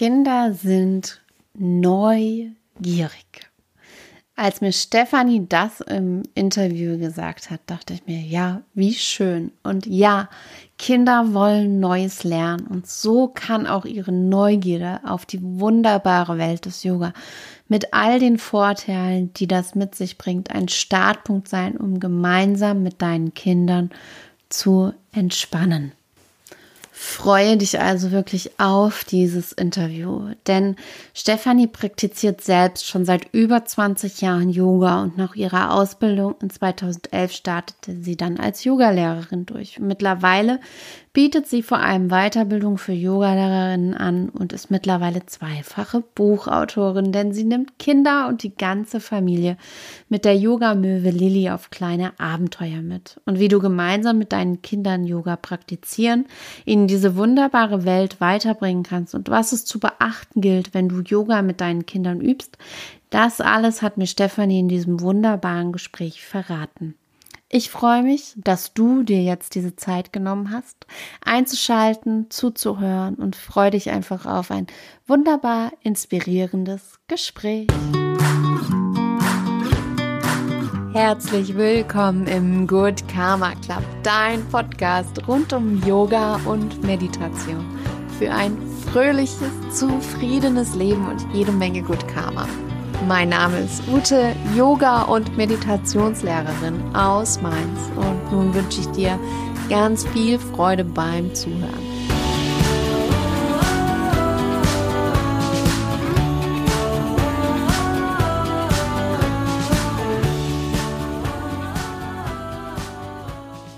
Kinder sind neugierig. Als mir Stefanie das im Interview gesagt hat, dachte ich mir, ja, wie schön. Und ja, Kinder wollen Neues lernen. Und so kann auch ihre Neugierde auf die wunderbare Welt des Yoga mit all den Vorteilen, die das mit sich bringt, ein Startpunkt sein, um gemeinsam mit deinen Kindern zu entspannen. Freue dich also wirklich auf dieses Interview, denn Stefanie praktiziert selbst schon seit über 20 Jahren Yoga und nach ihrer Ausbildung in 2011 startete sie dann als Yogalehrerin durch. Mittlerweile bietet sie vor allem Weiterbildung für Yogalehrerinnen an und ist mittlerweile zweifache Buchautorin, denn sie nimmt Kinder und die ganze Familie mit der Yoga-Möwe Lilly auf kleine Abenteuer mit. Und wie du gemeinsam mit deinen Kindern Yoga praktizieren, ihnen diese wunderbare Welt weiterbringen kannst und was es zu beachten gilt, wenn du Yoga mit deinen Kindern übst, das alles hat mir Stefanie in diesem wunderbaren Gespräch verraten. Ich freue mich, dass du dir jetzt diese Zeit genommen hast, einzuschalten, zuzuhören und freue dich einfach auf ein wunderbar inspirierendes Gespräch. Herzlich willkommen im Good Karma Club, dein Podcast rund um Yoga und Meditation für ein fröhliches, zufriedenes Leben und jede Menge Good Karma. Mein Name ist Ute, Yoga- und Meditationslehrerin aus Mainz. Und nun wünsche ich dir ganz viel Freude beim Zuhören.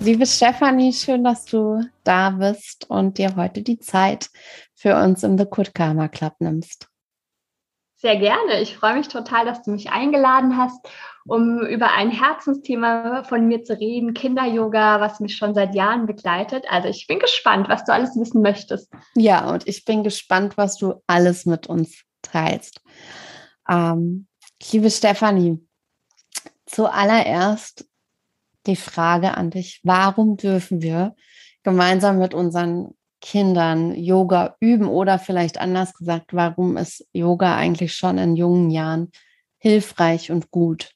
Liebe Stefanie, schön, dass du da bist und dir heute die Zeit für uns im The Good Karma Club nimmst. Sehr gerne. Ich freue mich total, dass du mich eingeladen hast, um über ein Herzensthema von mir zu reden, Kinder-Yoga, was mich schon seit Jahren begleitet. Also ich bin gespannt, was du alles wissen möchtest. Ja, und ich bin gespannt, was du alles mit uns teilst. Ähm, liebe Stefanie, zuallererst die Frage an dich, warum dürfen wir gemeinsam mit unseren Kindern Yoga üben oder vielleicht anders gesagt, warum ist Yoga eigentlich schon in jungen Jahren hilfreich und gut?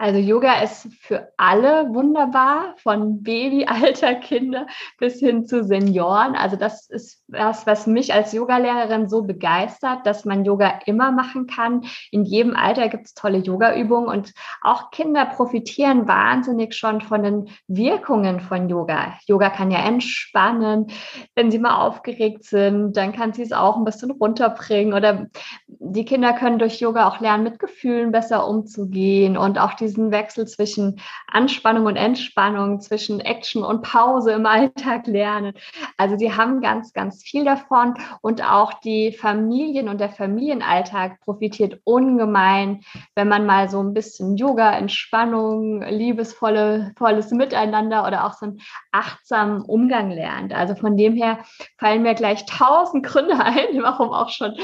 Also Yoga ist für alle wunderbar, von Babyalter Kinder bis hin zu Senioren. Also das ist was, was mich als Yogalehrerin so begeistert, dass man Yoga immer machen kann. In jedem Alter gibt es tolle Yogaübungen und auch Kinder profitieren wahnsinnig schon von den Wirkungen von Yoga. Yoga kann ja entspannen. Wenn sie mal aufgeregt sind, dann kann sie es auch ein bisschen runterbringen oder die Kinder können durch Yoga auch lernen, mit Gefühlen besser umzugehen und auch die diesen Wechsel zwischen Anspannung und Entspannung, zwischen Action und Pause im Alltag lernen. Also die haben ganz, ganz viel davon und auch die Familien und der Familienalltag profitiert ungemein, wenn man mal so ein bisschen Yoga, Entspannung, liebesvolle, volles Miteinander oder auch so einen achtsamen Umgang lernt. Also von dem her fallen mir gleich tausend Gründe ein, warum auch schon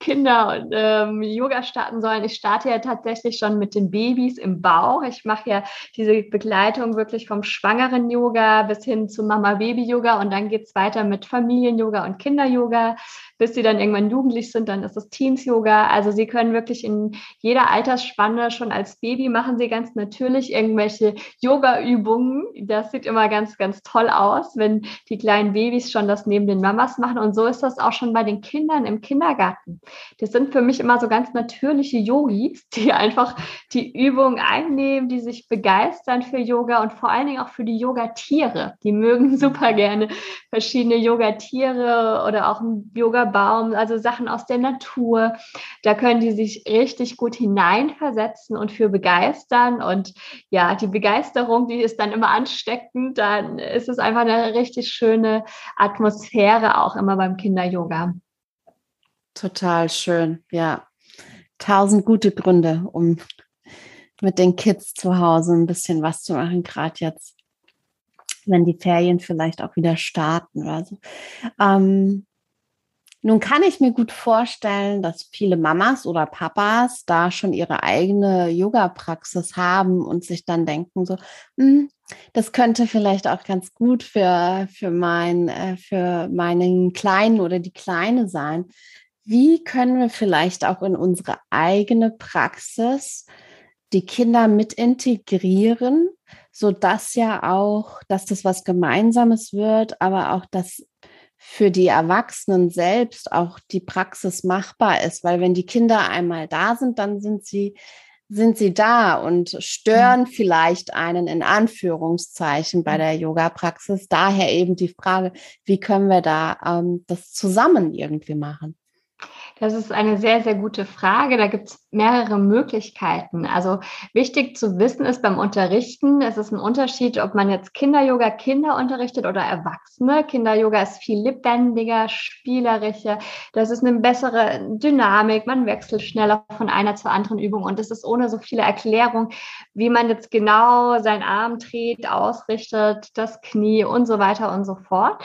Kinder und ähm, Yoga starten sollen. Ich starte ja tatsächlich schon mit den Babys im Bauch auch. Ich mache ja diese Begleitung wirklich vom schwangeren Yoga bis hin zu Mama-Baby-Yoga und dann geht es weiter mit Familien-Yoga und Kinder-Yoga bis sie dann irgendwann jugendlich sind, dann ist es Teens-Yoga. Also sie können wirklich in jeder Altersspanne schon als Baby machen sie ganz natürlich irgendwelche Yoga-Übungen. Das sieht immer ganz, ganz toll aus, wenn die kleinen Babys schon das neben den Mamas machen. Und so ist das auch schon bei den Kindern im Kindergarten. Das sind für mich immer so ganz natürliche Yogis, die einfach die Übungen einnehmen, die sich begeistern für Yoga und vor allen Dingen auch für die Yoga-Tiere. Die mögen super gerne verschiedene Yoga-Tiere oder auch ein Yoga Baum, also Sachen aus der Natur. Da können die sich richtig gut hineinversetzen und für begeistern. Und ja, die Begeisterung, die ist dann immer ansteckend. Dann ist es einfach eine richtig schöne Atmosphäre auch immer beim Kinder-Yoga. Total schön, ja. Tausend gute Gründe, um mit den Kids zu Hause ein bisschen was zu machen, gerade jetzt, wenn die Ferien vielleicht auch wieder starten oder so. Ähm, nun kann ich mir gut vorstellen, dass viele Mamas oder Papas da schon ihre eigene Yoga-Praxis haben und sich dann denken so, hm, das könnte vielleicht auch ganz gut für, für, mein, äh, für meinen Kleinen oder die Kleine sein. wie können wir vielleicht auch in unsere eigene Praxis die Kinder mit integrieren, so dass ja auch, dass das was Gemeinsames wird, aber auch, dass für die Erwachsenen selbst auch die Praxis machbar ist, weil wenn die Kinder einmal da sind, dann sind sie sind sie da und stören mhm. vielleicht einen in Anführungszeichen bei der Yoga-Praxis. Daher eben die Frage, wie können wir da ähm, das zusammen irgendwie machen? Das ist eine sehr, sehr gute Frage. Da gibt es mehrere Möglichkeiten. Also wichtig zu wissen ist beim Unterrichten, es ist ein Unterschied, ob man jetzt Kinder-Yoga Kinder unterrichtet oder Erwachsene. Kinder-Yoga ist viel lebendiger, spielerischer. Das ist eine bessere Dynamik. Man wechselt schneller von einer zur anderen Übung und es ist ohne so viele Erklärungen, wie man jetzt genau seinen Arm dreht, ausrichtet, das Knie und so weiter und so fort.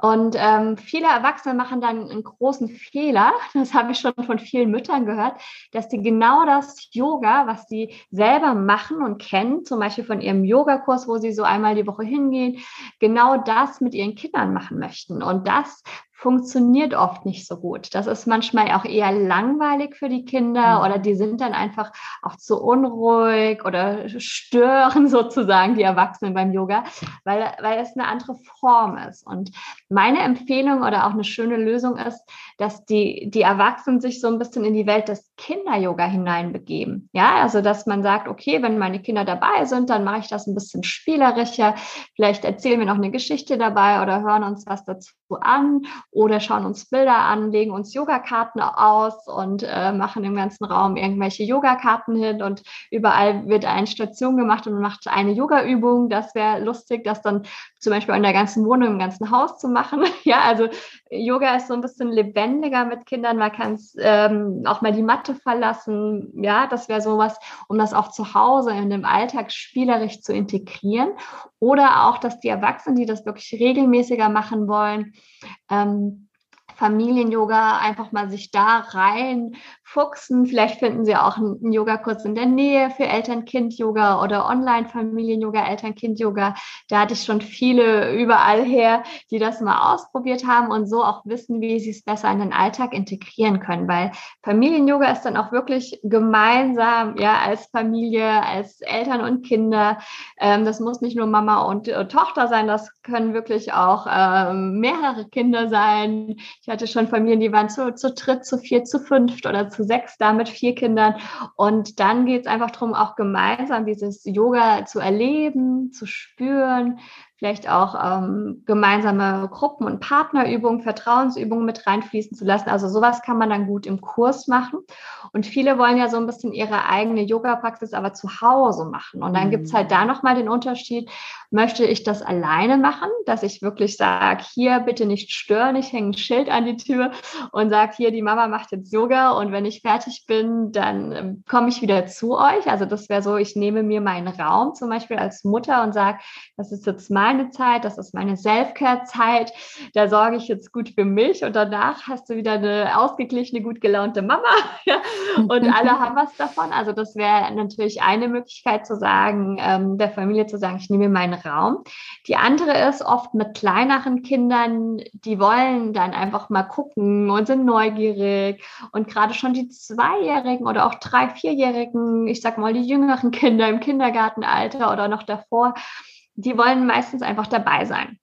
Und ähm, viele Erwachsene machen dann einen großen Fehler, das habe ich schon von vielen Müttern gehört, dass die genau das Yoga, was sie selber machen und kennen, zum Beispiel von ihrem Yogakurs, wo sie so einmal die Woche hingehen, genau das mit ihren Kindern machen möchten. Und das funktioniert oft nicht so gut. Das ist manchmal auch eher langweilig für die Kinder mhm. oder die sind dann einfach auch zu unruhig oder stören sozusagen die Erwachsenen beim Yoga, weil, weil es eine andere Form ist. Und meine Empfehlung oder auch eine schöne Lösung ist, dass die, die Erwachsenen sich so ein bisschen in die Welt des Kinder-Yoga hineinbegeben. Ja, also dass man sagt, okay, wenn meine Kinder dabei sind, dann mache ich das ein bisschen spielerischer. Vielleicht erzählen wir noch eine Geschichte dabei oder hören uns was dazu an oder schauen uns Bilder an, legen uns Yogakarten aus und äh, machen im ganzen Raum irgendwelche Yogakarten hin und überall wird eine Station gemacht und man macht eine Yoga-Übung. Das wäre lustig, das dann zum Beispiel in der ganzen Wohnung, im ganzen Haus zu machen. ja, also Yoga ist so ein bisschen lebendiger mit Kindern. Man kann ähm, auch mal die Matte verlassen. Ja, das wäre sowas, um das auch zu Hause in dem Alltag spielerisch zu integrieren. Oder auch, dass die Erwachsenen, die das wirklich regelmäßiger machen wollen, ähm, Familien-Yoga einfach mal sich da rein fuchsen. Vielleicht finden Sie auch einen Yogakurs in der Nähe für Eltern-Kind-Yoga oder Online-Familien-Yoga, Eltern-Kind-Yoga. Da hatte ich schon viele überall her, die das mal ausprobiert haben und so auch wissen, wie sie es besser in den Alltag integrieren können. Weil Familien-Yoga ist dann auch wirklich gemeinsam, ja, als Familie, als Eltern und Kinder. Ähm, das muss nicht nur Mama und äh, Tochter sein, das können wirklich auch ähm, mehrere Kinder sein. Ich hatte schon Familien, die waren zu, zu dritt, zu vier, zu fünft oder zu sechs da mit vier Kindern. Und dann geht es einfach darum, auch gemeinsam dieses Yoga zu erleben, zu spüren, vielleicht auch ähm, gemeinsame Gruppen- und Partnerübungen, Vertrauensübungen mit reinfließen zu lassen. Also sowas kann man dann gut im Kurs machen. Und viele wollen ja so ein bisschen ihre eigene Yoga-Praxis aber zu Hause machen. Und dann mhm. gibt es halt da nochmal den Unterschied, möchte ich das alleine machen, dass ich wirklich sage, hier bitte nicht stören, ich hänge ein Schild an die Tür und sage, hier, die Mama macht jetzt Yoga und wenn ich fertig bin, dann ähm, komme ich wieder zu euch. Also das wäre so, ich nehme mir meinen Raum zum Beispiel als Mutter und sage, das ist jetzt mein meine Zeit, das ist meine Self-Care-Zeit. Da sorge ich jetzt gut für mich und danach hast du wieder eine ausgeglichene, gut gelaunte Mama. Und alle haben was davon. Also das wäre natürlich eine Möglichkeit zu sagen, ähm, der Familie zu sagen, ich nehme meinen Raum. Die andere ist oft mit kleineren Kindern, die wollen dann einfach mal gucken und sind neugierig. Und gerade schon die Zweijährigen oder auch drei, Vierjährigen, ich sag mal die jüngeren Kinder im Kindergartenalter oder noch davor, die wollen meistens einfach dabei sein.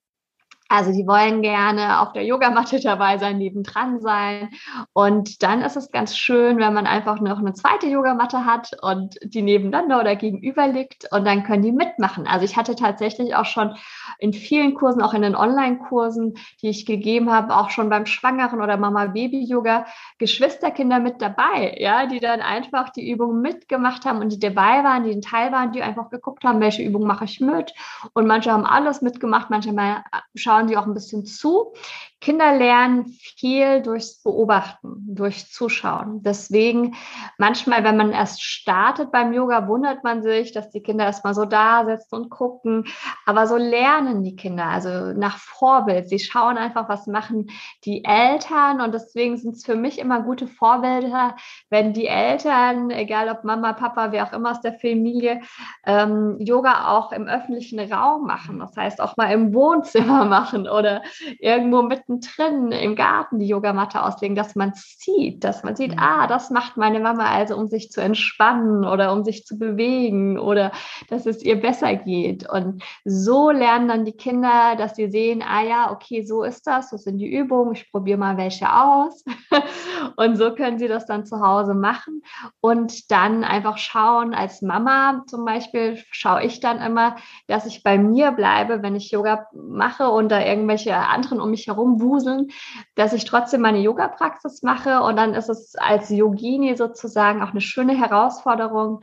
Also die wollen gerne auf der Yogamatte dabei sein, nebendran sein. Und dann ist es ganz schön, wenn man einfach noch eine zweite Yogamatte hat und die nebeneinander oder gegenüber liegt und dann können die mitmachen. Also ich hatte tatsächlich auch schon in vielen Kursen, auch in den Online-Kursen, die ich gegeben habe, auch schon beim Schwangeren oder Mama-Baby-Yoga, Geschwisterkinder mit dabei, ja, die dann einfach die Übungen mitgemacht haben und die dabei waren, die ein Teil waren, die einfach geguckt haben, welche Übung mache ich mit. Und manche haben alles mitgemacht, manche mal schauen schauen sie auch ein bisschen zu. Kinder lernen viel durchs Beobachten, durch Zuschauen. Deswegen manchmal, wenn man erst startet beim Yoga, wundert man sich, dass die Kinder erstmal so da sitzen und gucken. Aber so lernen die Kinder, also nach Vorbild. Sie schauen einfach, was machen die Eltern. Und deswegen sind es für mich immer gute Vorbilder, wenn die Eltern, egal ob Mama, Papa, wer auch immer aus der Familie, ähm, Yoga auch im öffentlichen Raum machen. Das heißt, auch mal im Wohnzimmer machen oder irgendwo mit mittendrin im Garten die Yogamatte auslegen, dass man sieht, dass man sieht, mhm. ah, das macht meine Mama also, um sich zu entspannen oder um sich zu bewegen oder dass es ihr besser geht. Und so lernen dann die Kinder, dass sie sehen, ah ja, okay, so ist das, so sind die Übungen, ich probiere mal welche aus. und so können sie das dann zu Hause machen und dann einfach schauen, als Mama zum Beispiel, schaue ich dann immer, dass ich bei mir bleibe, wenn ich Yoga mache und da irgendwelche anderen um mich herum wuseln, dass ich trotzdem meine Yoga-Praxis mache und dann ist es als Yogini sozusagen auch eine schöne Herausforderung,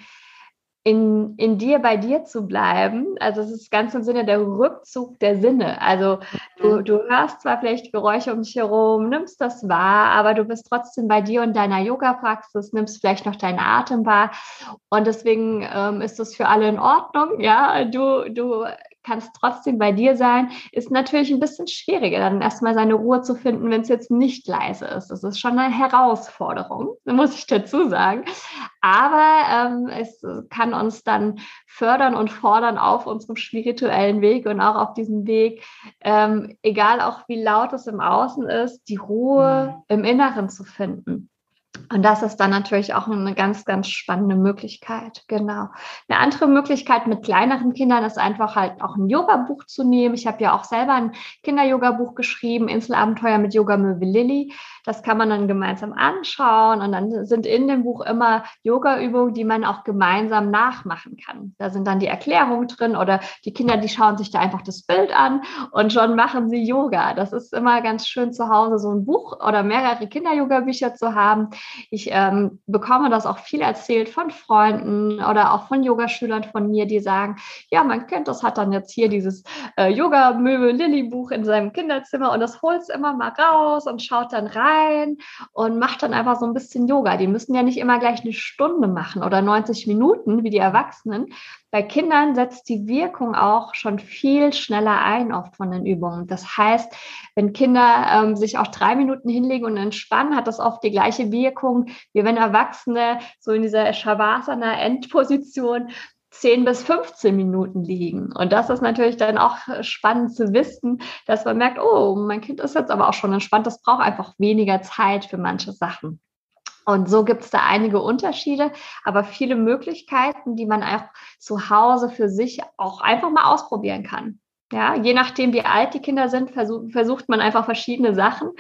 in, in dir bei dir zu bleiben. Also es ist ganz im Sinne der Rückzug der Sinne. Also du, mhm. du hörst zwar vielleicht Geräusche um dich herum, nimmst das wahr, aber du bist trotzdem bei dir und deiner Yoga-Praxis, nimmst vielleicht noch deinen Atem wahr. Und deswegen ähm, ist das für alle in Ordnung. Ja, du, du kannst trotzdem bei dir sein, ist natürlich ein bisschen schwieriger, dann erstmal seine Ruhe zu finden, wenn es jetzt nicht leise ist. Das ist schon eine Herausforderung, muss ich dazu sagen. Aber ähm, es kann uns dann fördern und fordern auf unserem spirituellen Weg und auch auf diesem Weg, ähm, egal auch wie laut es im Außen ist, die Ruhe mhm. im Inneren zu finden. Und das ist dann natürlich auch eine ganz, ganz spannende Möglichkeit. Genau. Eine andere Möglichkeit mit kleineren Kindern ist einfach halt auch ein Yoga-Buch zu nehmen. Ich habe ja auch selber ein Kinder-Yoga-Buch geschrieben, Inselabenteuer mit Yoga-Möwe Lilly. Das kann man dann gemeinsam anschauen und dann sind in dem Buch immer Yoga-Übungen, die man auch gemeinsam nachmachen kann. Da sind dann die Erklärungen drin oder die Kinder, die schauen sich da einfach das Bild an und schon machen sie Yoga. Das ist immer ganz schön zu Hause, so ein Buch oder mehrere Kinder-Yoga-Bücher zu haben. Ich ähm, bekomme das auch viel erzählt von Freunden oder auch von Yogaschülern von mir, die sagen, ja, mein Kind, das hat dann jetzt hier dieses äh, Yoga-Möbel-Lilly-Buch in seinem Kinderzimmer und das holt es immer mal raus und schaut dann rein rein und macht dann einfach so ein bisschen Yoga. Die müssen ja nicht immer gleich eine Stunde machen oder 90 Minuten wie die Erwachsenen. Bei Kindern setzt die Wirkung auch schon viel schneller ein, oft von den Übungen. Das heißt, wenn Kinder ähm, sich auch drei Minuten hinlegen und entspannen, hat das oft die gleiche Wirkung, wie wenn Erwachsene so in dieser Shavasana-Endposition 10 bis 15 Minuten liegen. Und das ist natürlich dann auch spannend zu wissen, dass man merkt, oh, mein Kind ist jetzt aber auch schon entspannt, das braucht einfach weniger Zeit für manche Sachen. Und so gibt es da einige Unterschiede, aber viele Möglichkeiten, die man auch zu Hause für sich auch einfach mal ausprobieren kann. Ja, je nachdem, wie alt die Kinder sind, versuch, versucht man einfach verschiedene Sachen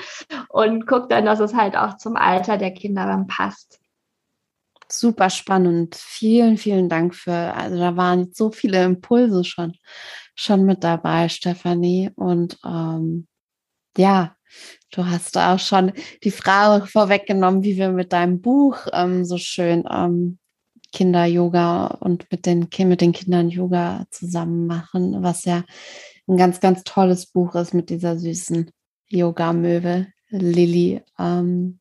und guckt dann, dass es halt auch zum Alter der Kinder dann passt. Super spannend. Vielen, vielen Dank für, also da waren so viele Impulse schon, schon mit dabei, Stefanie. Und ähm, ja, du hast auch schon die Frage vorweggenommen, wie wir mit deinem Buch ähm, so schön ähm, Kinder-Yoga und mit den, mit den Kindern Yoga zusammen machen, was ja ein ganz, ganz tolles Buch ist mit dieser süßen Yoga-Möwe, Lilly. Ähm,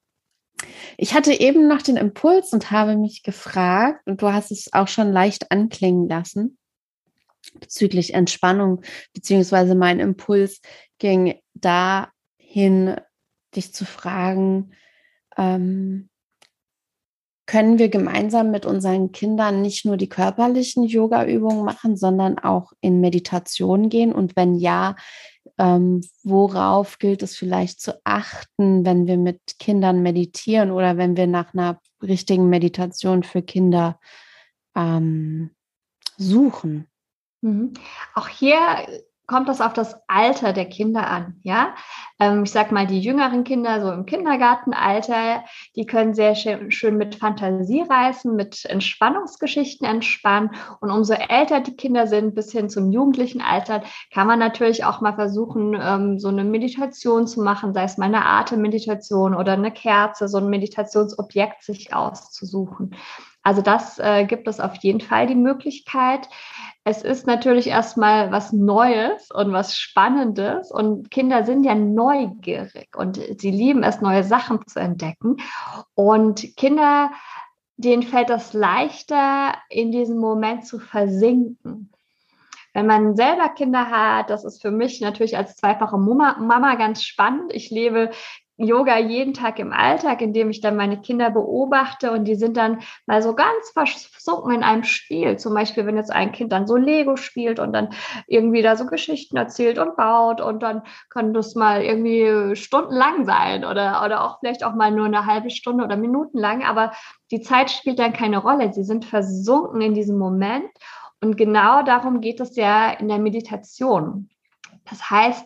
ich hatte eben noch den Impuls und habe mich gefragt, und du hast es auch schon leicht anklingen lassen, bezüglich Entspannung, beziehungsweise mein Impuls ging dahin, dich zu fragen, ähm, können wir gemeinsam mit unseren Kindern nicht nur die körperlichen Yoga-Übungen machen, sondern auch in Meditation gehen? Und wenn ja, ähm, worauf gilt es vielleicht zu achten, wenn wir mit Kindern meditieren oder wenn wir nach einer richtigen Meditation für Kinder ähm, suchen? Mhm. Auch hier kommt das auf das Alter der Kinder an. Ja, ähm, ich sag mal, die jüngeren Kinder, so im Kindergartenalter, die können sehr schön mit Fantasie reißen, mit Entspannungsgeschichten entspannen. Und umso älter die Kinder sind, bis hin zum jugendlichen Alter, kann man natürlich auch mal versuchen, ähm, so eine Meditation zu machen, sei es mal eine Atemmeditation oder eine Kerze, so ein Meditationsobjekt sich auszusuchen. Also das äh, gibt es auf jeden Fall die Möglichkeit. Es ist natürlich erstmal was Neues und was Spannendes und Kinder sind ja neugierig und sie lieben es, neue Sachen zu entdecken. Und Kinder, denen fällt das leichter, in diesem Moment zu versinken. Wenn man selber Kinder hat, das ist für mich natürlich als zweifache Mama, Mama ganz spannend. Ich lebe Yoga jeden Tag im Alltag, indem ich dann meine Kinder beobachte und die sind dann mal so ganz versunken in einem Spiel. Zum Beispiel, wenn jetzt ein Kind dann so Lego spielt und dann irgendwie da so Geschichten erzählt und baut und dann kann das mal irgendwie stundenlang sein oder, oder auch vielleicht auch mal nur eine halbe Stunde oder Minuten lang, aber die Zeit spielt dann keine Rolle. Sie sind versunken in diesem Moment und genau darum geht es ja in der Meditation. Das heißt,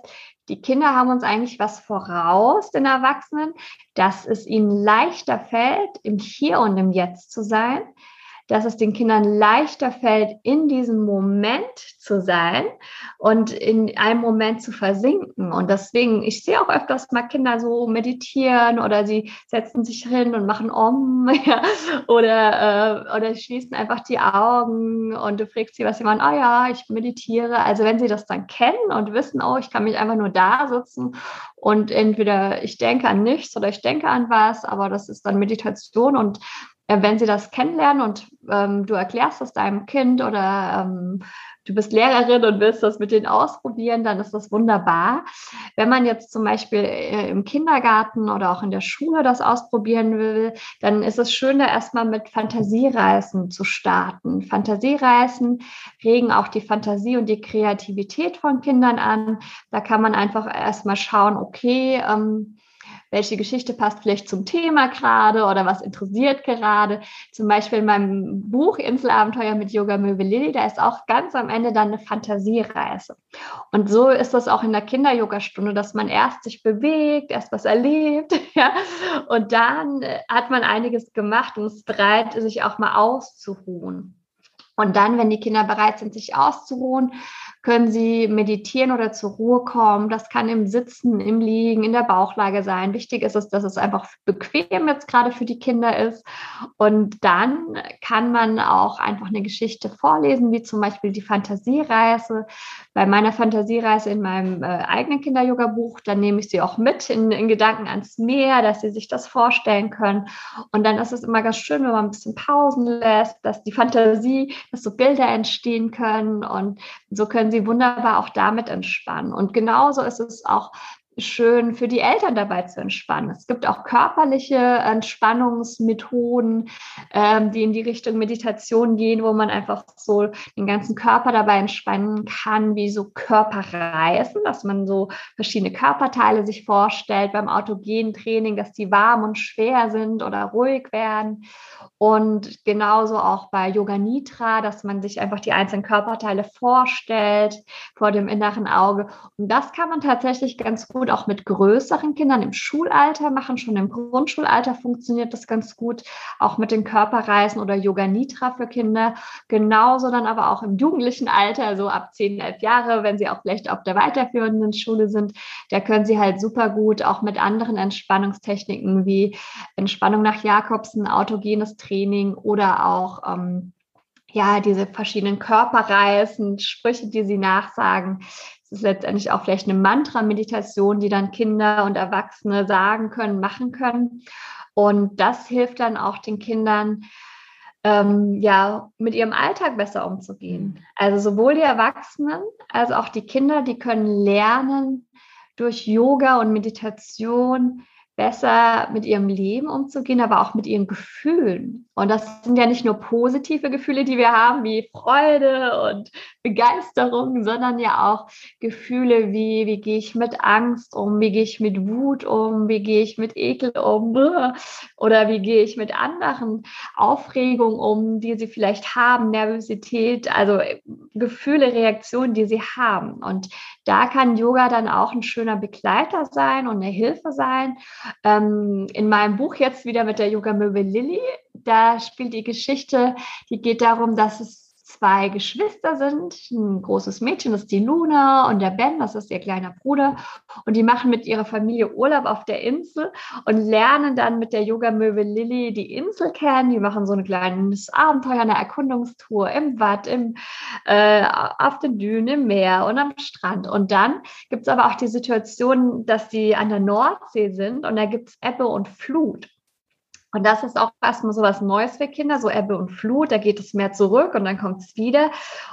die Kinder haben uns eigentlich was voraus, den Erwachsenen, dass es ihnen leichter fällt, im Hier und im Jetzt zu sein, dass es den Kindern leichter fällt, in diesem Moment zu sein und in einem Moment zu versinken. Und deswegen, ich sehe auch öfters mal Kinder so meditieren oder sie setzen sich hin und machen Om ja, oder, äh, oder schließen einfach die Augen und du fragst sie, was sie machen. Oh ja, ich meditiere. Also wenn sie das dann kennen und wissen, oh, ich kann mich einfach nur da sitzen und entweder ich denke an nichts oder ich denke an was, aber das ist dann Meditation und wenn sie das kennenlernen und ähm, du erklärst das deinem Kind oder ähm, du bist Lehrerin und willst das mit denen ausprobieren, dann ist das wunderbar. Wenn man jetzt zum Beispiel äh, im Kindergarten oder auch in der Schule das ausprobieren will, dann ist es schön, da erstmal mit Fantasiereisen zu starten. Fantasiereisen regen auch die Fantasie und die Kreativität von Kindern an. Da kann man einfach erstmal schauen, okay, ähm, welche Geschichte passt vielleicht zum Thema gerade oder was interessiert gerade. Zum Beispiel in meinem Buch Inselabenteuer mit Yoga Möwe Lilly, da ist auch ganz am Ende dann eine Fantasiereise. Und so ist das auch in der Kinder-Yoga-Stunde, dass man erst sich bewegt, erst was erlebt, ja, und dann äh, hat man einiges gemacht und ist bereit, sich auch mal auszuruhen. Und dann, wenn die Kinder bereit sind, sich auszuruhen, können sie meditieren oder zur Ruhe kommen. Das kann im Sitzen, im Liegen, in der Bauchlage sein. Wichtig ist es, dass es einfach bequem jetzt gerade für die Kinder ist. Und dann kann man auch einfach eine Geschichte vorlesen, wie zum Beispiel die Fantasiereise. Bei meiner Fantasiereise in meinem äh, eigenen Kinder-Yoga-Buch, dann nehme ich sie auch mit in, in Gedanken ans Meer, dass sie sich das vorstellen können. Und dann ist es immer ganz schön, wenn man ein bisschen Pausen lässt, dass die Fantasie, dass so Bilder entstehen können. Und so können sie wunderbar auch damit entspannen. Und genauso ist es auch schön für die Eltern dabei zu entspannen. Es gibt auch körperliche Entspannungsmethoden, ähm, die in die Richtung Meditation gehen, wo man einfach so den ganzen Körper dabei entspannen kann, wie so Körperreisen, dass man so verschiedene Körperteile sich vorstellt beim autogenen Training, dass die warm und schwer sind oder ruhig werden. Und genauso auch bei Yoga Nitra, dass man sich einfach die einzelnen Körperteile vorstellt vor dem inneren Auge. Und das kann man tatsächlich ganz gut auch mit größeren Kindern im Schulalter machen. Schon im Grundschulalter funktioniert das ganz gut. Auch mit den Körperreisen oder Yoga Nitra für Kinder. Genauso dann aber auch im jugendlichen Alter, also ab 10, 11 Jahre, wenn sie auch vielleicht auf der weiterführenden Schule sind. Da können sie halt super gut auch mit anderen Entspannungstechniken wie Entspannung nach Jakobsen, autogenes Training, Training oder auch ähm, ja diese verschiedenen Körperreisen, Sprüche, die sie nachsagen. Es ist letztendlich auch vielleicht eine Mantra-Meditation, die dann Kinder und Erwachsene sagen können, machen können. Und das hilft dann auch den Kindern, ähm, ja, mit ihrem Alltag besser umzugehen. Also sowohl die Erwachsenen als auch die Kinder, die können lernen, durch Yoga und Meditation besser mit ihrem Leben umzugehen, aber auch mit ihren Gefühlen. Und das sind ja nicht nur positive Gefühle, die wir haben, wie Freude und Begeisterung, sondern ja auch Gefühle wie, wie gehe ich mit Angst um, wie gehe ich mit Wut um, wie gehe ich mit Ekel um oder wie gehe ich mit anderen Aufregungen um, die sie vielleicht haben, Nervosität, also Gefühle, Reaktionen, die sie haben. Und da kann Yoga dann auch ein schöner Begleiter sein und eine Hilfe sein ähm, in meinem Buch jetzt wieder mit der Yoga-Möbel Lilly, da spielt die Geschichte, die geht darum, dass es zwei Geschwister sind. Ein großes Mädchen, das ist die Luna und der Ben, das ist ihr kleiner Bruder. Und die machen mit ihrer Familie Urlaub auf der Insel und lernen dann mit der Yoga-Möwe Lilly die Insel kennen. Die machen so ein kleines Abenteuer, eine Erkundungstour im Watt, im, äh, auf den Dünen, im Meer und am Strand. Und dann gibt es aber auch die Situation, dass sie an der Nordsee sind und da gibt es Ebbe und Flut. Und das ist auch erstmal so was Neues für Kinder, so Ebbe und Flut, da geht es mehr zurück und dann kommt es wieder.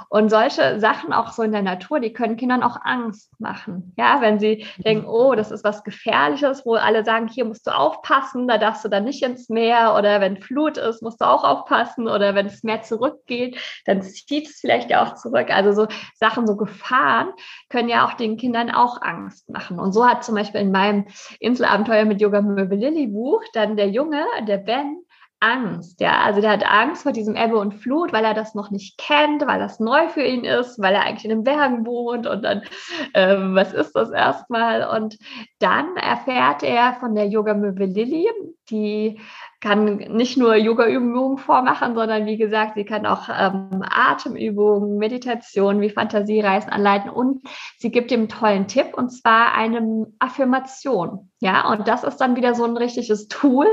Und solche Sachen auch so in der Natur, die können Kindern auch Angst machen. Ja, wenn sie mhm. denken, oh, das ist was Gefährliches, wo alle sagen, hier musst du aufpassen, da darfst du dann nicht ins Meer oder wenn Flut ist, musst du auch aufpassen oder wenn es mehr zurückgeht, dann zieht es vielleicht ja auch zurück. Also so Sachen, so Gefahren können ja auch den Kindern auch Angst machen. Und so hat zum Beispiel in meinem Inselabenteuer mit Yoga Möbel Lilly Buch dann der Junge, der Ben Angst, ja. Also der hat Angst vor diesem Ebbe und Flut, weil er das noch nicht kennt, weil das neu für ihn ist, weil er eigentlich in den Bergen wohnt und dann, ähm, was ist das erstmal? Und dann erfährt er von der Yoga-Möwe Lilly, die kann nicht nur Yoga-Übungen vormachen, sondern wie gesagt, sie kann auch ähm, Atemübungen, Meditation wie Fantasiereisen anleiten und sie gibt ihm einen tollen Tipp und zwar eine Affirmation. Ja, und das ist dann wieder so ein richtiges Tool,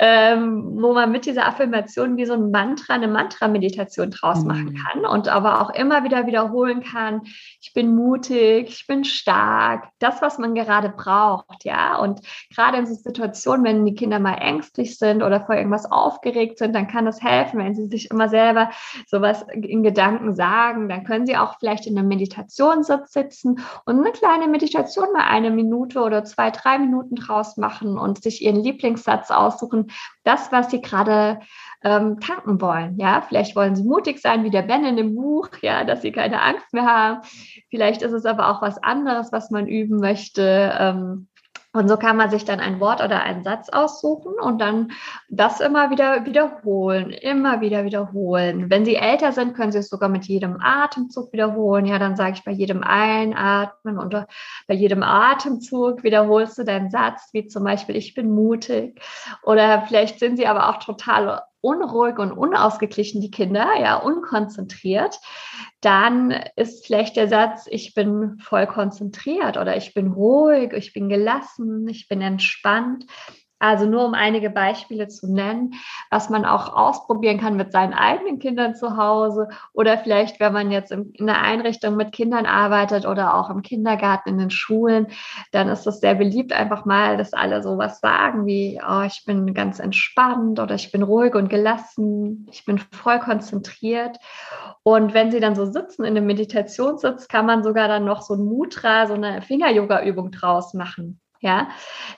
ähm, wo man mit dieser Affirmation wie so ein Mantra, eine Mantra-Meditation draus mhm. machen kann und aber auch immer wieder wiederholen kann, ich bin mutig, ich bin stark, das, was man gerade braucht, ja. Und gerade in so Situationen, wenn die Kinder mal ängstlich sind oder vor irgendwas aufgeregt sind, dann kann es helfen, wenn sie sich immer selber sowas in Gedanken sagen. Dann können sie auch vielleicht in einem Meditationssitz sitzen und eine kleine Meditation mal eine Minute oder zwei, drei Minuten draus machen und sich ihren Lieblingssatz aussuchen. Das, was sie gerade ähm, tanken wollen. Ja, vielleicht wollen sie mutig sein, wie der Ben in dem Buch, ja, dass sie keine Angst mehr haben. Vielleicht ist es aber auch was anderes, was man üben möchte. Ähm, und so kann man sich dann ein Wort oder einen Satz aussuchen und dann das immer wieder wiederholen, immer wieder wiederholen. Wenn Sie älter sind, können Sie es sogar mit jedem Atemzug wiederholen. Ja, dann sage ich bei jedem Einatmen und bei jedem Atemzug wiederholst du deinen Satz, wie zum Beispiel, ich bin mutig. Oder vielleicht sind Sie aber auch total unruhig und unausgeglichen, die Kinder, ja, unkonzentriert, dann ist vielleicht der Satz, ich bin voll konzentriert oder ich bin ruhig, ich bin gelassen, ich bin entspannt. Also nur um einige Beispiele zu nennen, was man auch ausprobieren kann mit seinen eigenen Kindern zu Hause oder vielleicht, wenn man jetzt in einer Einrichtung mit Kindern arbeitet oder auch im Kindergarten, in den Schulen, dann ist es sehr beliebt, einfach mal, dass alle sowas sagen wie, oh, ich bin ganz entspannt oder ich bin ruhig und gelassen, ich bin voll konzentriert. Und wenn sie dann so sitzen in einem Meditationssitz, kann man sogar dann noch so ein Mutra, so eine Finger-Yoga-Übung draus machen. Ja,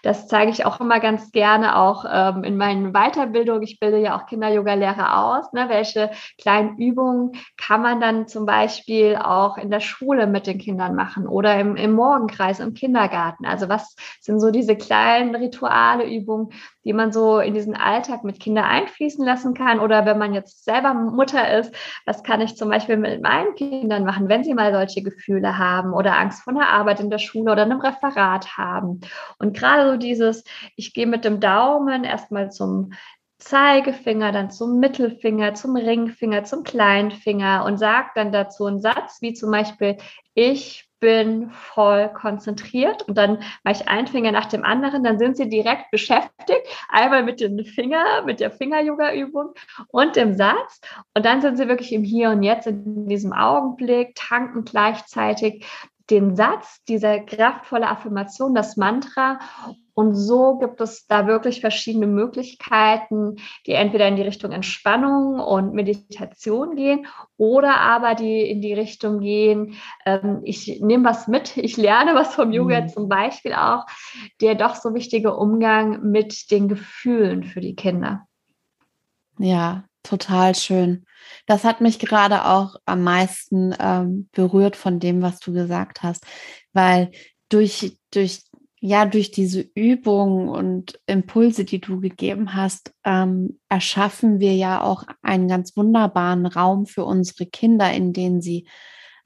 das zeige ich auch immer ganz gerne auch ähm, in meinen Weiterbildungen. Ich bilde ja auch Kinder-Yoga-Lehrer aus. Ne? Welche kleinen Übungen kann man dann zum Beispiel auch in der Schule mit den Kindern machen oder im, im Morgenkreis, im Kindergarten? Also was sind so diese kleinen Rituale, Übungen, die man so in diesen Alltag mit Kindern einfließen lassen kann? Oder wenn man jetzt selber Mutter ist, was kann ich zum Beispiel mit meinen Kindern machen, wenn sie mal solche Gefühle haben oder Angst vor einer Arbeit in der Schule oder einem Referat haben? Und gerade so dieses, ich gehe mit dem Daumen erstmal zum Zeigefinger, dann zum Mittelfinger, zum Ringfinger, zum Kleinfinger und sage dann dazu einen Satz, wie zum Beispiel, ich bin voll konzentriert. Und dann mache ich einen Finger nach dem anderen, dann sind sie direkt beschäftigt, einmal mit dem Finger, mit der Finger-Yoga-Übung und dem Satz. Und dann sind sie wirklich im Hier und Jetzt in diesem Augenblick, tanken gleichzeitig den Satz, diese kraftvolle Affirmation, das Mantra. Und so gibt es da wirklich verschiedene Möglichkeiten, die entweder in die Richtung Entspannung und Meditation gehen oder aber die in die Richtung gehen, ähm, ich nehme was mit, ich lerne was vom Yoga mhm. zum Beispiel auch, der doch so wichtige Umgang mit den Gefühlen für die Kinder. Ja, total schön. Das hat mich gerade auch am meisten ähm, berührt von dem, was du gesagt hast, weil durch, durch, ja, durch diese Übungen und Impulse, die du gegeben hast, ähm, erschaffen wir ja auch einen ganz wunderbaren Raum für unsere Kinder, in dem sie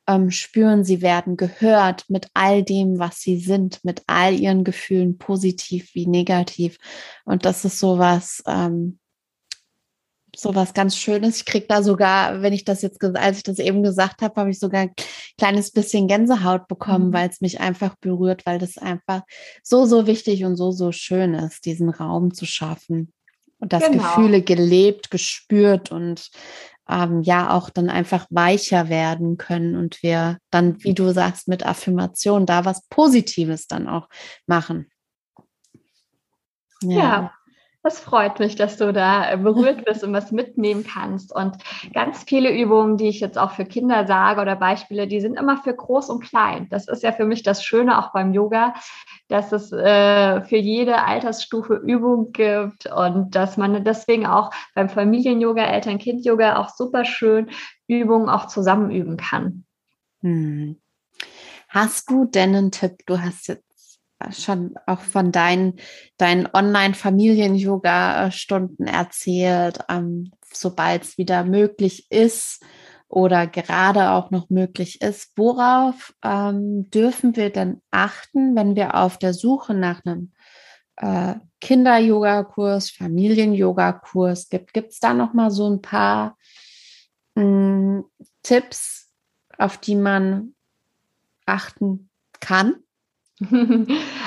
ähm, spüren, sie werden gehört mit all dem, was sie sind, mit all ihren Gefühlen, positiv wie negativ. Und das ist so was, ähm, so was ganz Schönes. Ich kriege da sogar, wenn ich das jetzt, als ich das eben gesagt habe, habe ich sogar ein kleines bisschen Gänsehaut bekommen, mhm. weil es mich einfach berührt, weil das einfach so, so wichtig und so, so schön ist, diesen Raum zu schaffen. Und dass genau. Gefühle gelebt, gespürt und ähm, ja auch dann einfach weicher werden können und wir dann, wie du sagst, mit Affirmation da was Positives dann auch machen. ja. ja. Das freut mich, dass du da berührt bist und was mitnehmen kannst. Und ganz viele Übungen, die ich jetzt auch für Kinder sage oder Beispiele, die sind immer für groß und klein. Das ist ja für mich das Schöne auch beim Yoga, dass es äh, für jede Altersstufe Übung gibt und dass man deswegen auch beim Familien-Yoga, Eltern-Kind-Yoga auch super schön Übungen auch zusammen üben kann. Hm. Hast du denn einen Tipp? Du hast jetzt schon auch von deinen, deinen Online-Familien-Yoga-Stunden erzählt, ähm, sobald es wieder möglich ist oder gerade auch noch möglich ist. Worauf ähm, dürfen wir denn achten, wenn wir auf der Suche nach einem äh, Kinder-Yoga-Kurs, Familien-Yoga-Kurs gibt? Gibt es da noch mal so ein paar mh, hm, Tipps, auf die man achten kann?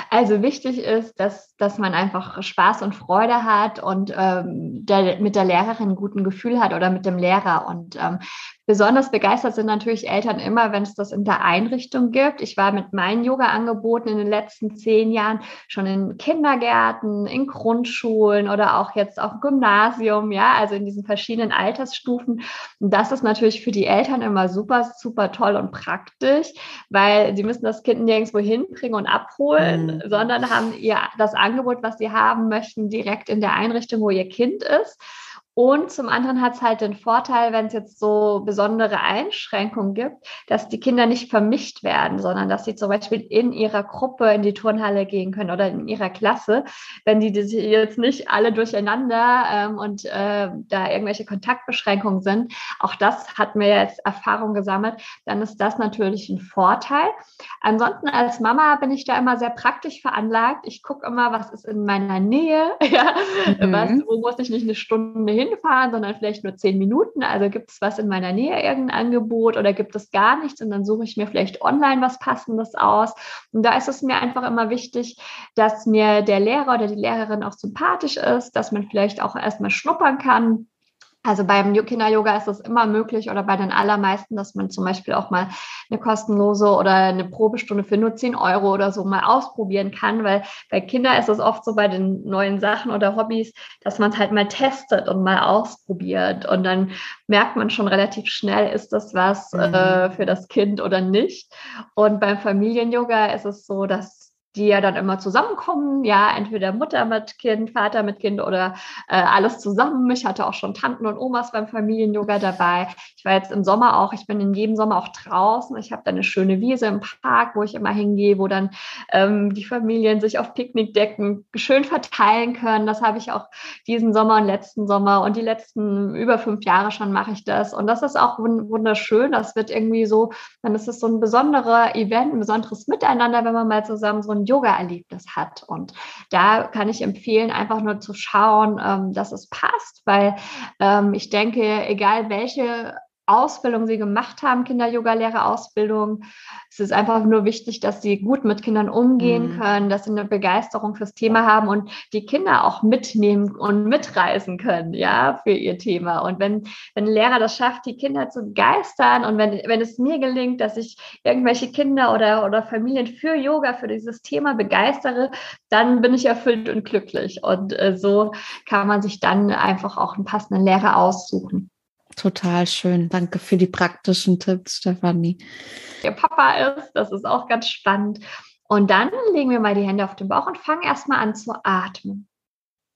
Also wichtig ist, dass, dass man einfach Spaß und Freude hat und ähm, der, mit der Lehrerin ein guten Gefühl hat oder mit dem Lehrer. Und ähm, Besonders begeistert sind natürlich Eltern immer, wenn es das in der Einrichtung gibt. Ich war mit meinen Yoga-Angeboten in den letzten zehn Jahren schon in Kindergärten, in Grundschulen oder auch jetzt auf Gymnasium, ja, also in diesen verschiedenen Altersstufen. Und das ist natürlich für die Eltern immer super, super toll und praktisch, weil sie müssen das Kind nirgendwo hinbringen und abholen, mhm. sondern haben ihr das Angebot, was sie haben möchten, direkt in der Einrichtung, wo ihr Kind ist. Und zum anderen hat es halt den Vorteil, wenn es jetzt so besondere Einschränkungen gibt, dass die Kinder nicht vermischt werden, sondern dass sie zum Beispiel in ihrer Gruppe in die Turnhalle gehen können oder in ihrer Klasse, wenn die jetzt nicht alle durcheinander ähm, und äh, da irgendwelche Kontaktbeschränkungen sind. Auch das hat mir jetzt Erfahrung gesammelt. Dann ist das natürlich ein Vorteil. Ansonsten als Mama bin ich da immer sehr praktisch veranlagt. Ich gucke immer, was ist in meiner Nähe, ja, mhm. was, wo muss ich nicht eine Stunde hin hinfahren, sondern vielleicht nur zehn Minuten. Also gibt es was in meiner Nähe, irgendein Angebot oder gibt es gar nichts und dann suche ich mir vielleicht online was Passendes aus. Und da ist es mir einfach immer wichtig, dass mir der Lehrer oder die Lehrerin auch sympathisch ist, dass man vielleicht auch erstmal schnuppern kann also beim Kinder-Yoga ist es immer möglich oder bei den allermeisten, dass man zum Beispiel auch mal eine kostenlose oder eine Probestunde für nur 10 Euro oder so mal ausprobieren kann, weil bei Kindern ist es oft so bei den neuen Sachen oder Hobbys, dass man es halt mal testet und mal ausprobiert und dann merkt man schon relativ schnell, ist das was mhm. äh, für das Kind oder nicht. Und beim Familien-Yoga ist es so, dass die ja dann immer zusammenkommen, ja, entweder Mutter mit Kind, Vater mit Kind oder äh, alles zusammen. Ich hatte auch schon Tanten und Omas beim Familien-Yoga dabei. Ich war jetzt im Sommer auch, ich bin in jedem Sommer auch draußen. Ich habe da eine schöne Wiese im Park, wo ich immer hingehe, wo dann ähm, die Familien sich auf Picknickdecken schön verteilen können. Das habe ich auch diesen Sommer und letzten Sommer und die letzten über fünf Jahre schon mache ich das. Und das ist auch wunderschön. Das wird irgendwie so, dann ist es so ein besonderer Event, ein besonderes Miteinander, wenn man mal zusammen so ein Yoga-Erlebnis hat. Und da kann ich empfehlen, einfach nur zu schauen, ähm, dass es passt, weil ähm, ich denke, egal welche Ausbildung sie gemacht haben, Kinder-Yoga-Lehrer-Ausbildung. Es ist einfach nur wichtig, dass sie gut mit Kindern umgehen mhm. können, dass sie eine Begeisterung fürs Thema haben und die Kinder auch mitnehmen und mitreisen können, ja, für ihr Thema. Und wenn, wenn ein Lehrer das schafft, die Kinder zu begeistern und wenn, wenn es mir gelingt, dass ich irgendwelche Kinder oder, oder Familien für Yoga, für dieses Thema begeistere, dann bin ich erfüllt und glücklich. Und äh, so kann man sich dann einfach auch einen passenden Lehrer aussuchen. Total schön. Danke für die praktischen Tipps, Stefanie. Der Papa ist, das ist auch ganz spannend. Und dann legen wir mal die Hände auf den Bauch und fangen erstmal an zu atmen.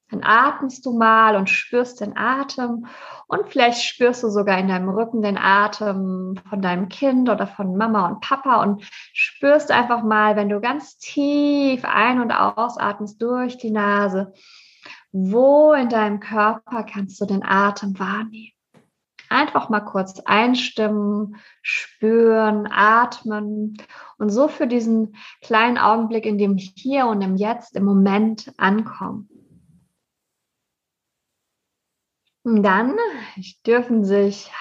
Dann atmest du mal und spürst den Atem und vielleicht spürst du sogar in deinem Rücken den Atem von deinem Kind oder von Mama und Papa und spürst einfach mal, wenn du ganz tief ein- und ausatmest durch die Nase, wo in deinem Körper kannst du den Atem wahrnehmen. Einfach mal kurz einstimmen, spüren, atmen und so für diesen kleinen Augenblick in dem Hier und im Jetzt, im Moment ankommen. Und dann dürfen sich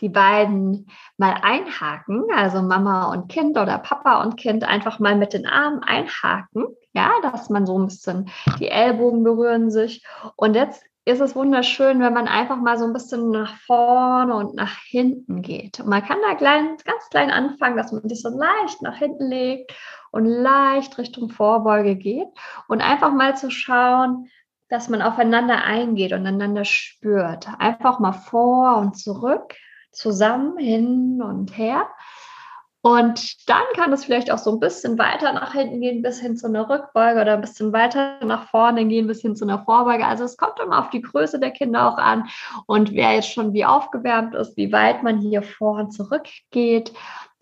die beiden mal einhaken, also Mama und Kind oder Papa und Kind einfach mal mit den Armen einhaken, ja, dass man so ein bisschen die Ellbogen berühren sich. Und jetzt ist es wunderschön, wenn man einfach mal so ein bisschen nach vorne und nach hinten geht. Und man kann da klein, ganz klein anfangen, dass man sich so leicht nach hinten legt und leicht Richtung Vorbeuge geht und einfach mal zu schauen, dass man aufeinander eingeht und einander spürt. Einfach mal vor und zurück, zusammen, hin und her. Und dann kann es vielleicht auch so ein bisschen weiter nach hinten gehen, bis hin zu einer Rückbeuge oder ein bisschen weiter nach vorne gehen, bis hin zu einer Vorbeuge. Also es kommt immer auf die Größe der Kinder auch an und wer jetzt schon wie aufgewärmt ist, wie weit man hier vor und zurück geht.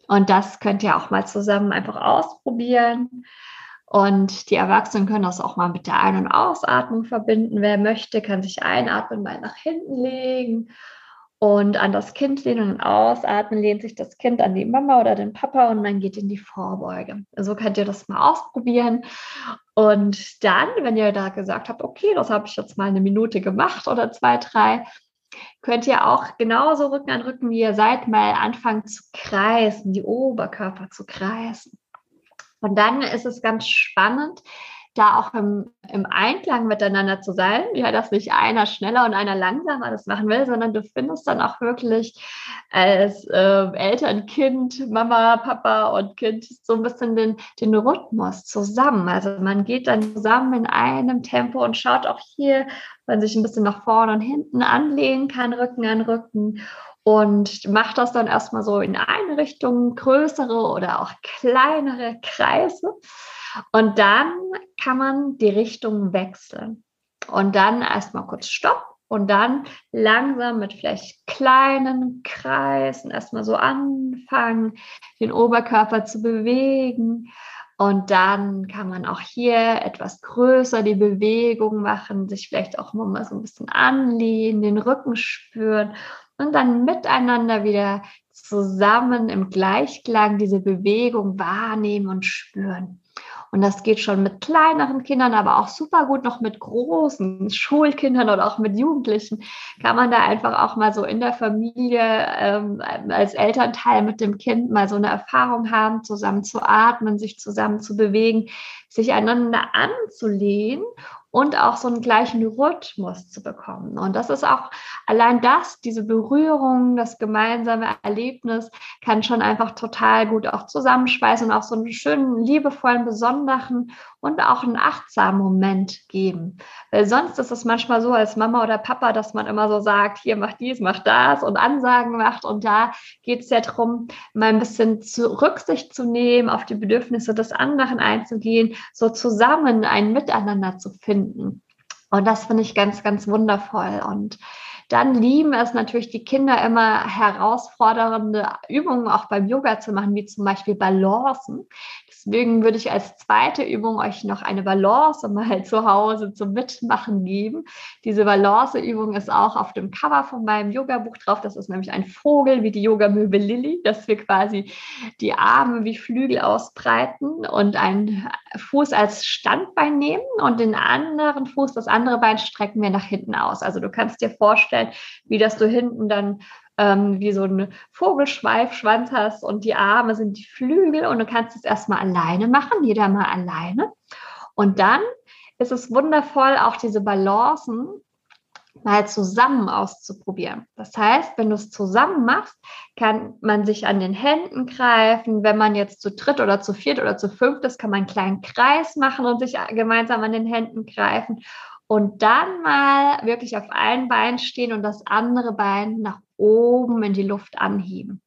Und das könnt ihr auch mal zusammen einfach ausprobieren. Und die Erwachsenen können das auch mal mit der Ein- und Ausatmung verbinden. Wer möchte, kann sich einatmen, mal nach hinten legen und an das Kind lehnen und ausatmen, lehnt sich das Kind an die Mama oder den Papa und man geht in die Vorbeuge. So könnt ihr das mal ausprobieren. Und dann, wenn ihr da gesagt habt, okay, das habe ich jetzt mal eine Minute gemacht oder zwei, drei, könnt ihr auch genauso Rücken an Rücken, wie ihr seid, mal anfangen zu kreisen, die Oberkörper zu kreisen. Und dann ist es ganz spannend, da auch im, im Einklang miteinander zu sein, ja, dass nicht einer schneller und einer langsamer das machen will, sondern du findest dann auch wirklich als äh, Eltern, Kind, Mama, Papa und Kind so ein bisschen den, den Rhythmus zusammen. Also man geht dann zusammen in einem Tempo und schaut auch hier, man sich ein bisschen nach vorne und hinten anlehnen kann, Rücken an Rücken und macht das dann erstmal so in eine Richtung, größere oder auch kleinere Kreise. Und dann kann man die Richtung wechseln. Und dann erstmal kurz Stopp und dann langsam mit vielleicht kleinen Kreisen erstmal so anfangen, den Oberkörper zu bewegen. Und dann kann man auch hier etwas größer die Bewegung machen, sich vielleicht auch mal so ein bisschen anlehnen, den Rücken spüren und dann miteinander wieder zusammen im Gleichklang diese Bewegung wahrnehmen und spüren. Und das geht schon mit kleineren Kindern, aber auch super gut noch mit großen Schulkindern oder auch mit Jugendlichen. Kann man da einfach auch mal so in der Familie ähm, als Elternteil mit dem Kind mal so eine Erfahrung haben, zusammen zu atmen, sich zusammen zu bewegen, sich einander anzulehnen und auch so einen gleichen Rhythmus zu bekommen. Und das ist auch allein das, diese Berührung, das gemeinsame Erlebnis kann schon einfach total gut auch zusammenschweißen und auch so einen schönen, liebevollen, besonderen und auch einen achtsamen Moment geben. Weil sonst ist es manchmal so als Mama oder Papa, dass man immer so sagt, hier mach dies, mach das und Ansagen macht. Und da geht es ja darum, mal ein bisschen zu Rücksicht zu nehmen, auf die Bedürfnisse des anderen einzugehen, so zusammen ein Miteinander zu finden finden. Und das finde ich ganz, ganz wundervoll. Und dann lieben es natürlich die Kinder immer herausfordernde Übungen auch beim Yoga zu machen, wie zum Beispiel Balancen. Deswegen würde ich als zweite Übung euch noch eine Balance mal zu Hause zum Mitmachen geben. Diese Balanceübung ist auch auf dem Cover von meinem Yoga-Buch drauf. Das ist nämlich ein Vogel wie die Yoga-Möbel Lilly, dass wir quasi die Arme wie Flügel ausbreiten und einen Fuß als Standbein nehmen und den anderen Fuß, das andere Bein strecken wir nach hinten aus. Also du kannst dir vorstellen, wie das du hinten dann ähm, wie so ein Vogelschweifschwanz hast und die Arme sind die Flügel und du kannst es erstmal alleine machen, jeder mal alleine. Und dann ist es wundervoll, auch diese Balancen mal zusammen auszuprobieren. Das heißt, wenn du es zusammen machst, kann man sich an den Händen greifen. Wenn man jetzt zu dritt oder zu viert oder zu fünft ist, kann man einen kleinen Kreis machen und sich gemeinsam an den Händen greifen. Und dann mal wirklich auf ein Bein stehen und das andere Bein nach oben in die Luft anheben.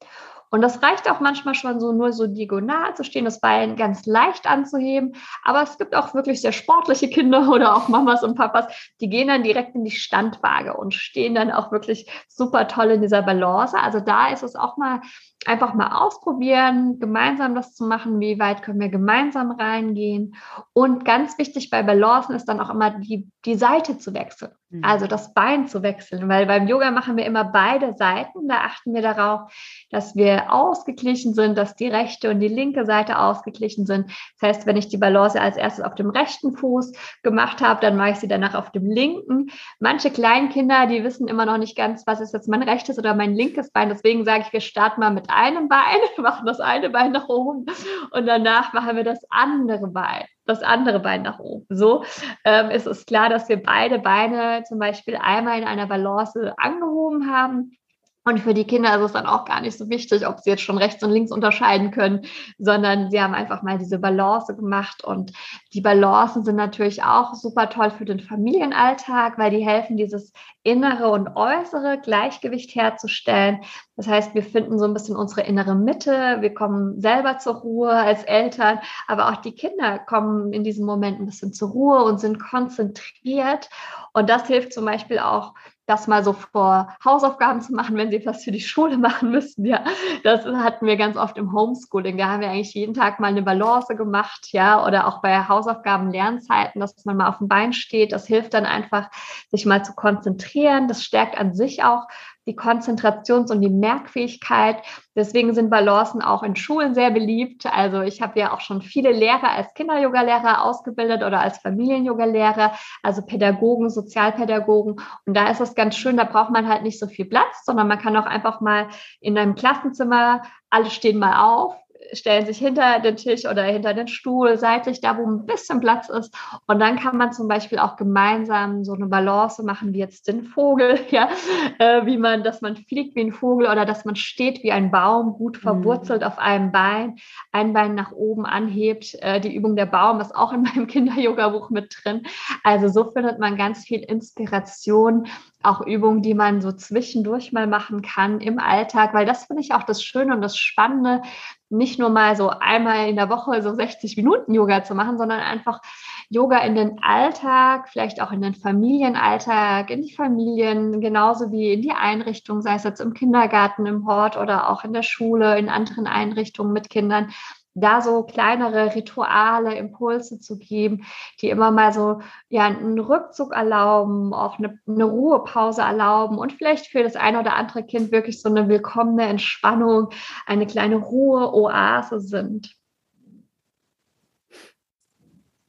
Und das reicht auch manchmal schon so nur so diagonal zu stehen, das Bein ganz leicht anzuheben. Aber es gibt auch wirklich sehr sportliche Kinder oder auch Mamas und Papas, die gehen dann direkt in die Standwaage und stehen dann auch wirklich super toll in dieser Balance. Also da ist es auch mal einfach mal ausprobieren, gemeinsam das zu machen. Wie weit können wir gemeinsam reingehen? Und ganz wichtig bei Balancen ist dann auch immer die, die Seite zu wechseln. Mhm. Also das Bein zu wechseln, weil beim Yoga machen wir immer beide Seiten. Da achten wir darauf, dass wir ausgeglichen sind, dass die rechte und die linke Seite ausgeglichen sind. Das heißt, wenn ich die Balance als erstes auf dem rechten Fuß gemacht habe, dann mache ich sie danach auf dem linken. Manche Kleinkinder, die wissen immer noch nicht ganz, was ist jetzt mein rechtes oder mein linkes Bein. Deswegen sage ich, wir starten mal mit einem Bein, machen das eine Bein nach oben und danach machen wir das andere Bein das andere Bein nach oben. So ähm, ist es klar, dass wir beide Beine zum Beispiel einmal in einer Balance angehoben haben Und für die Kinder ist es dann auch gar nicht so wichtig, ob sie jetzt schon rechts und links unterscheiden können, sondern sie haben einfach mal diese Balance gemacht. Und die Balancen sind natürlich auch super toll für den Familienalltag, weil die helfen, dieses innere und äußere Gleichgewicht herzustellen. Das heißt, wir finden so ein bisschen unsere innere Mitte, wir kommen selber zur Ruhe als Eltern, aber auch die Kinder kommen in diesem Moment ein bisschen zur Ruhe und sind konzentriert. Und das hilft zum Beispiel auch, das mal so vor Hausaufgaben zu machen, wenn sie was für die Schule machen müssen. Ja, das hatten wir ganz oft im Homeschooling. Da haben wir eigentlich jeden Tag mal eine Balance gemacht, ja, oder auch bei Hausaufgaben, Lernzeiten, dass man mal auf dem Bein steht. Das hilft dann einfach, sich mal zu konzentrieren. Das stärkt an sich auch die Konzentrations- und die Merkfähigkeit. Deswegen sind Balancen auch in Schulen sehr beliebt. Also ich habe ja auch schon viele Lehrer als Kinder-Yoga-Lehrer ausgebildet oder als Familien-Yoga-Lehrer, also Pädagogen, Sozialpädagogen. Und da ist es ganz schön, da braucht man halt nicht so viel Platz, sondern man kann auch einfach mal in einem Klassenzimmer, alle stehen mal auf, stellen sich hinter den Tisch oder hinter den Stuhl, seitlich da, wo ein bisschen Platz ist. Und dann kann man zum Beispiel auch gemeinsam so eine Balance machen, wie jetzt den Vogel, ja, äh, wie man, dass man fliegt wie ein Vogel oder dass man steht wie ein Baum, gut verwurzelt mhm. auf einem Bein, ein Bein nach oben anhebt. Äh, die Übung der Baum ist auch in meinem Kinder-Yoga-Buch mit drin. Also so findet man ganz viel Inspiration auch Übungen, die man so zwischendurch mal machen kann im Alltag, weil das finde ich auch das Schöne und das Spannende, nicht nur mal so einmal in der Woche so 60 Minuten Yoga zu machen, sondern einfach Yoga in den Alltag, vielleicht auch in den Familienalltag, in die Familien, genauso wie in die Einrichtung, sei es jetzt im Kindergarten, im Hort oder auch in der Schule, in anderen Einrichtungen mit Kindern, da so kleinere Rituale, Impulse zu geben, die immer mal so ja einen Rückzug erlauben, auch eine, eine Ruhepause erlauben und vielleicht für das eine oder andere Kind wirklich so eine willkommene Entspannung, eine kleine Ruhe-Oase sind.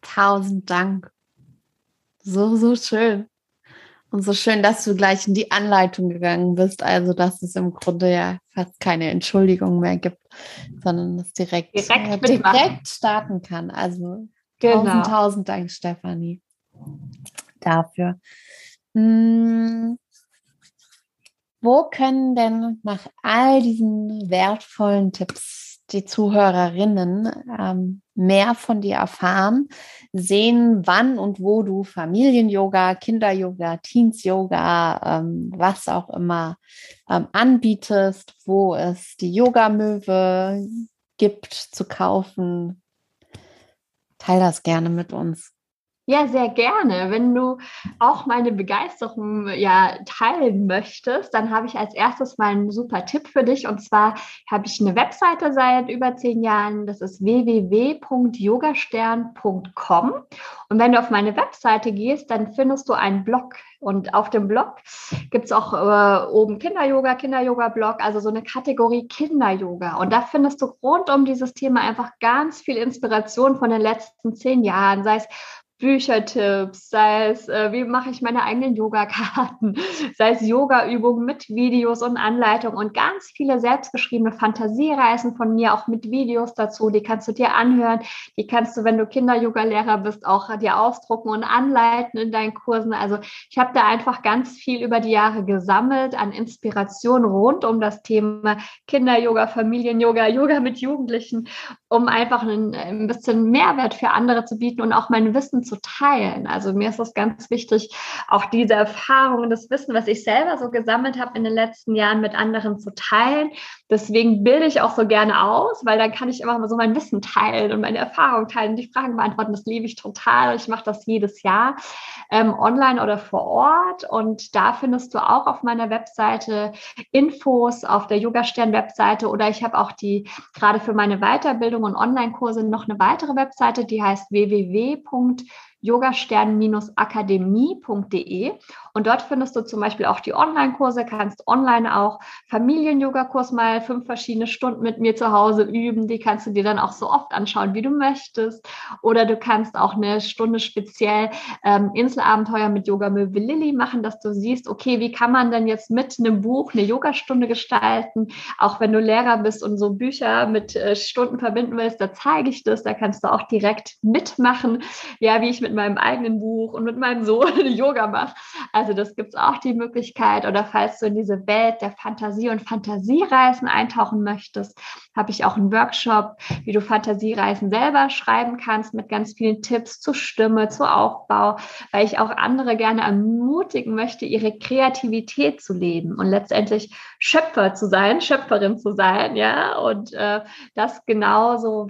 Tausend Dank. So, so schön. Und so schön, dass du gleich in die Anleitung gegangen bist, also dass es im Grunde ja fast keine Entschuldigung mehr gibt, sondern es direkt, direkt, äh, direkt starten kann. Also genau. tausend, tausend Dank, Stefanie, dafür. Hm, wo können denn nach all diesen wertvollen Tipps die Zuhörerinnen ähm, mehr von dir erfahren, sehen, wann und wo du Familien-Yoga, Kinder-Yoga, Teens-Yoga, ähm, was auch immer ähm, anbietest, wo es die Yoga-Möwe gibt zu kaufen. Teil das gerne mit uns. Ja, sehr gerne. Wenn du auch meine Begeisterung ja teilen möchtest, dann habe ich als erstes mal einen super Tipp für dich. Und zwar habe ich eine Webseite seit über zehn Jahren. Das ist www.yogastern.com. Und wenn du auf meine Webseite gehst, dann findest du einen Blog. Und auf dem Blog gibt es auch äh, oben Kinder-Yoga, Kinder-Yoga-Blog, also so eine Kategorie Kinder-Yoga. Und da findest du rund um dieses Thema einfach ganz viel Inspiration von den letzten zehn Jahren, sei es Büchertipps, sei es, äh, wie mache ich meine eigenen Yogakarten, sei es Yogaübungen mit Videos und Anleitungen und ganz viele selbstgeschriebene Fantasiereisen von mir, auch mit Videos dazu. Die kannst du dir anhören. Die kannst du, wenn du Kinder-Yoga-Lehrer bist, auch dir ausdrucken und anleiten in deinen Kursen. Also ich habe da einfach ganz viel über die Jahre gesammelt an Inspiration rund um das Thema Kinder-Yoga, Familien-Yoga, Yoga mit Jugendlichen, um einfach ein, ein bisschen Mehrwert für andere zu bieten und auch mein Wissen zu teilen. Also mir ist es ganz wichtig, auch diese Erfahrungen, das Wissen, was ich selber so gesammelt habe in den letzten Jahren mit anderen zu teilen. Deswegen bilde ich auch so gerne aus, weil dann kann ich immer mal so mein Wissen teilen und meine Erfahrungen teilen und die Fragen beantworten. Das liebe ich total. Ich mache das jedes Jahr ähm, online oder vor Ort. Und da findest du auch auf meiner Webseite Infos auf der Yoga-Stern-Webseite oder ich habe auch die gerade für meine Weiterbildung und Online-Kurse noch eine weitere Webseite, die heißt www yogastern-akademie.de und dort findest du zum Beispiel auch die Online-Kurse, kannst online auch Familien-Yoga-Kurs mal fünf verschiedene Stunden mit mir zu Hause üben. Die kannst du dir dann auch so oft anschauen, wie du möchtest. Oder du kannst auch eine Stunde speziell ähm, Inselabenteuer mit Yoga-Möbel Lilly machen, dass du siehst, okay, wie kann man denn jetzt mit einem Buch eine Yogastunde gestalten? Auch wenn du Lehrer bist und so Bücher mit äh, Stunden verbinden willst, da zeige ich das. Da kannst du auch direkt mitmachen, ja, wie ich mit meinem eigenen Buch und mit meinem Sohn Yoga mache. Also Also das gibt es auch die Möglichkeit. Oder falls du in diese Welt der Fantasie und Fantasiereisen eintauchen möchtest, habe ich auch einen Workshop, wie du Fantasiereisen selber schreiben kannst mit ganz vielen Tipps zur Stimme, zu Aufbau, weil ich auch andere gerne ermutigen möchte, ihre Kreativität zu leben und letztendlich Schöpfer zu sein, Schöpferin zu sein, ja, und äh, das genauso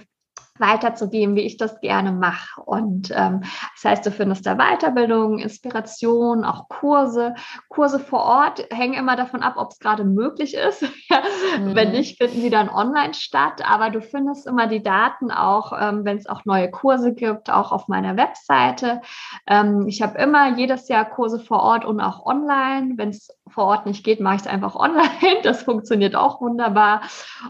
weiterzugeben, wie ich das gerne mache. Und ähm, das heißt, du findest da Weiterbildung, Inspiration, auch Kurse. Kurse vor Ort hängen immer davon ab, ob es gerade möglich ist. mhm. Wenn nicht, finden sie dann online statt. Aber du findest immer die Daten auch, ähm, wenn es auch neue Kurse gibt, auch auf meiner Webseite. Ähm, ich habe immer jedes Jahr Kurse vor Ort und auch online. Wenn es vor Ort nicht geht, mache ich es einfach online. Das funktioniert auch wunderbar.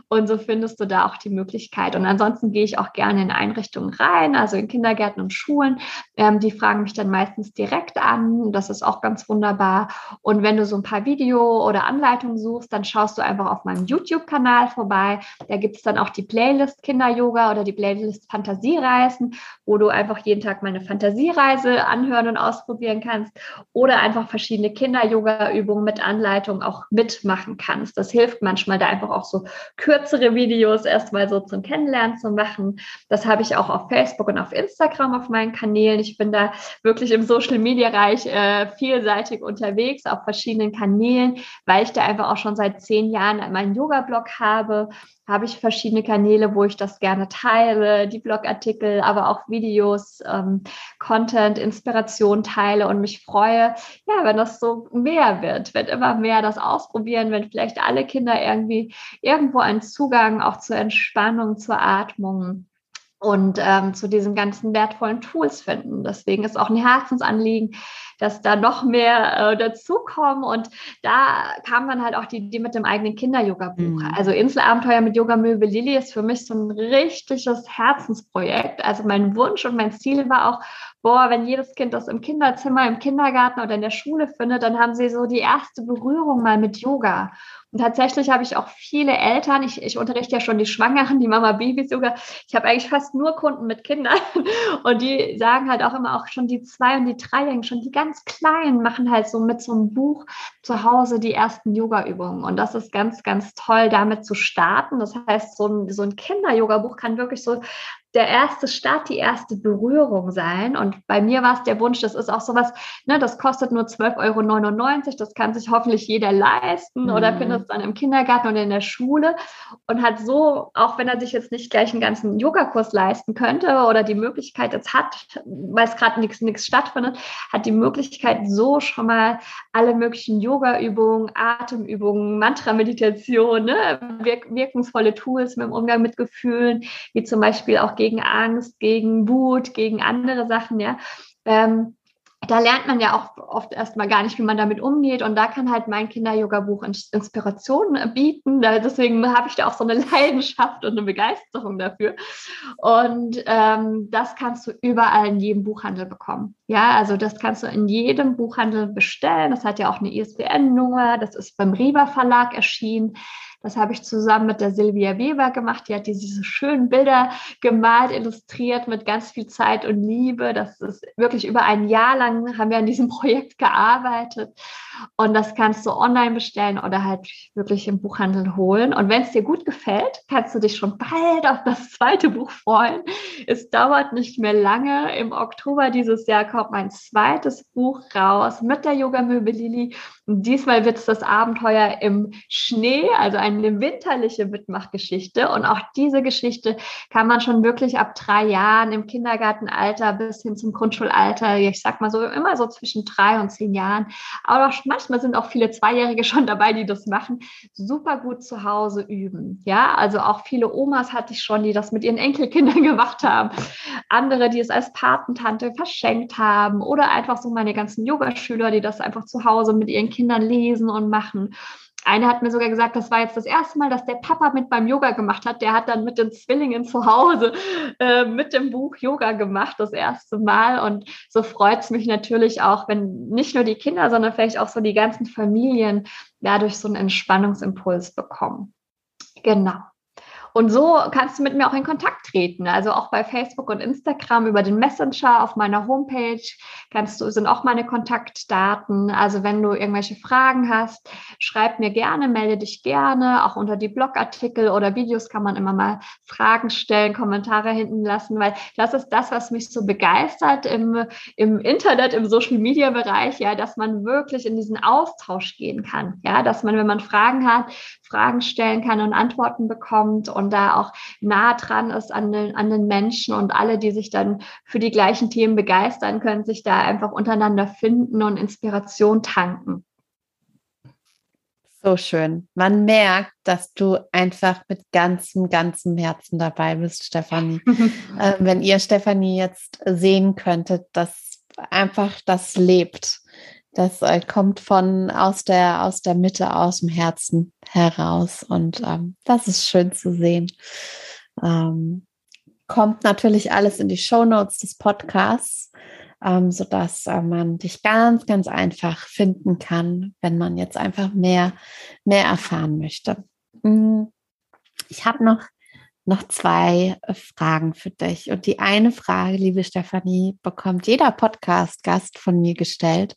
Und so findest du da auch die Möglichkeit. Und ansonsten gehe ich auch gerne in Einrichtungen rein, also in Kindergärten und Schulen. Ähm, die fragen mich dann meistens direkt an. Das ist auch ganz wunderbar. Und wenn du so ein paar Video- oder Anleitungen suchst, dann schaust du einfach auf meinem YouTube-Kanal vorbei. Da gibt es dann auch die Playlist Kinder-Yoga oder die Playlist Fantasiereisen, wo du einfach jeden Tag meine Fantasiereise anhören und ausprobieren kannst oder einfach verschiedene Kinder-Yoga-Übungen mit Anleitung auch mitmachen kannst. Das hilft manchmal, da einfach auch so kürzere Videos erstmal so zum Kennenlernen zu machen. Das habe ich auch auf Facebook und auf Instagram auf meinen Kanälen. Ich bin da wirklich im Social Media Bereich äh, vielseitig unterwegs auf verschiedenen Kanälen, weil ich da einfach auch schon seit zehn Jahren meinen Yoga-Blog habe habe ich verschiedene Kanäle, wo ich das gerne teile, die Blogartikel, aber auch Videos, ähm, Content, Inspiration teile und mich freue, ja, wenn das so mehr wird, wenn immer mehr das ausprobieren, wenn vielleicht alle Kinder irgendwie irgendwo einen Zugang auch zur Entspannung, zur Atmung und ähm, zu diesen ganzen wertvollen Tools finden. Deswegen ist auch ein Herzensanliegen, dass da noch mehr äh, dazukommen. Und da kam dann halt auch die Idee mit dem eigenen Kinder-Yoga-Buch. Mhm. Also Inselabenteuer mit Yoga-Möbel Lilly ist für mich so ein richtiges Herzensprojekt. Also mein Wunsch und mein Ziel war auch, boah, wenn jedes Kind das im Kinderzimmer, im Kindergarten oder in der Schule findet, dann haben sie so die erste Berührung mal mit Yoga. Und tatsächlich habe ich auch viele Eltern, ich, ich unterrichte ja schon die Schwangeren, die Mama-Babys sogar, ich habe eigentlich fast nur Kunden mit Kindern. Und die sagen halt auch immer auch schon die zwei und die dreijährigen, schon die ganz kleinen machen halt so mit so einem Buch zu Hause die ersten Yoga-Übungen. Und das ist ganz, ganz toll, damit zu starten. Das heißt, so ein, so ein Kinder-Yoga-Buch kann wirklich so der erste Start, die erste Berührung sein. Und bei mir war es der Wunsch, das ist auch sowas, ne, das kostet nur 12,99 Euro, das kann sich hoffentlich jeder leisten mhm. oder findet es dann im Kindergarten oder in der Schule und hat so, auch wenn er sich jetzt nicht gleich einen ganzen Yogakurs leisten könnte oder die Möglichkeit jetzt hat, weil es gerade nichts nichts stattfindet, hat die Möglichkeit so schon mal alle möglichen Yoga-Übungen, Atemübungen, Mantra-Meditation, ne, wirk wirkungsvolle Tools mit dem Umgang mit Gefühlen, wie zum Beispiel auch gegen Angst, gegen Wut, gegen andere Sachen, ja. Ähm, da lernt man ja auch oft erstmal gar nicht, wie man damit umgeht. Und da kann halt mein Kinder-Yoga-Buch Inspiration bieten. Deswegen habe ich da auch so eine Leidenschaft und eine Begeisterung dafür. Und ähm, das kannst du überall in jedem Buchhandel bekommen. Ja, also das kannst du in jedem Buchhandel bestellen. Das hat ja auch eine ISBN-Nummer. Das ist beim Riva Verlag erschienen. Das habe ich zusammen mit der Silvia Weber gemacht. Die hat diese schönen Bilder gemalt, illustriert mit ganz viel Zeit und Liebe. Das ist wirklich über ein Jahr lang haben wir an diesem Projekt gearbeitet. Und das kannst du online bestellen oder halt wirklich im Buchhandel holen. Und wenn es dir gut gefällt, kannst du dich schon bald auf das zweite Buch freuen. Es dauert nicht mehr lange. Im Oktober dieses Jahr kommt mein zweites Buch raus mit der Yoga-Möbel Lili. Diesmal wird es das Abenteuer im Schnee, also ein eine winterliche Mitmachgeschichte. Und auch diese Geschichte kann man schon wirklich ab drei Jahren im Kindergartenalter bis hin zum Grundschulalter, ich sag mal so immer so zwischen drei und zehn Jahren. Aber manchmal sind auch viele Zweijährige schon dabei, die das machen, super gut zu Hause üben. Ja, also auch viele Omas hatte ich schon, die das mit ihren Enkelkindern gemacht haben. Andere, die es als Patentante verschenkt haben oder einfach so meine ganzen Yogaschüler, die das einfach zu Hause mit ihren Kindern lesen und machen. Eine hat mir sogar gesagt, das war jetzt das erste Mal, dass der Papa mit beim Yoga gemacht hat. Der hat dann mit den Zwillingen zu Hause äh, mit dem Buch Yoga gemacht, das erste Mal. Und so freut es mich natürlich auch, wenn nicht nur die Kinder, sondern vielleicht auch so die ganzen Familien dadurch so einen Entspannungsimpuls bekommen. Genau. Und so kannst du mit mir auch in Kontakt treten. Also auch bei Facebook und Instagram über den Messenger auf meiner Homepage kannst du, sind auch meine Kontaktdaten. Also wenn du irgendwelche Fragen hast, schreib mir gerne, melde dich gerne. Auch unter die Blogartikel oder Videos kann man immer mal Fragen stellen, Kommentare hinten lassen, weil das ist das, was mich so begeistert im, im Internet, im Social Media Bereich, ja, dass man wirklich in diesen Austausch gehen kann. Ja, dass man, wenn man Fragen hat, Fragen stellen kann und Antworten bekommt und da auch nah dran ist an den, an den Menschen und alle, die sich dann für die gleichen Themen begeistern, können sich da einfach untereinander finden und Inspiration tanken. So schön. Man merkt, dass du einfach mit ganzem, ganzem Herzen dabei bist, Stefanie. äh, wenn ihr Stefanie jetzt sehen könntet, dass einfach das lebt. Das äh, kommt von aus der, aus der Mitte, aus dem Herzen heraus. Und ähm, das ist schön zu sehen. Ähm, kommt natürlich alles in die Show Notes des Podcasts ähm, sodass äh, man dich ganz, ganz einfach finden kann, wenn man jetzt einfach mehr, mehr erfahren möchte. Hm, ich habe noch, noch zwei äh, Fragen für dich. Und die eine Frage, liebe Stefanie, bekommt jeder Podcast-Gast von mir gestellt.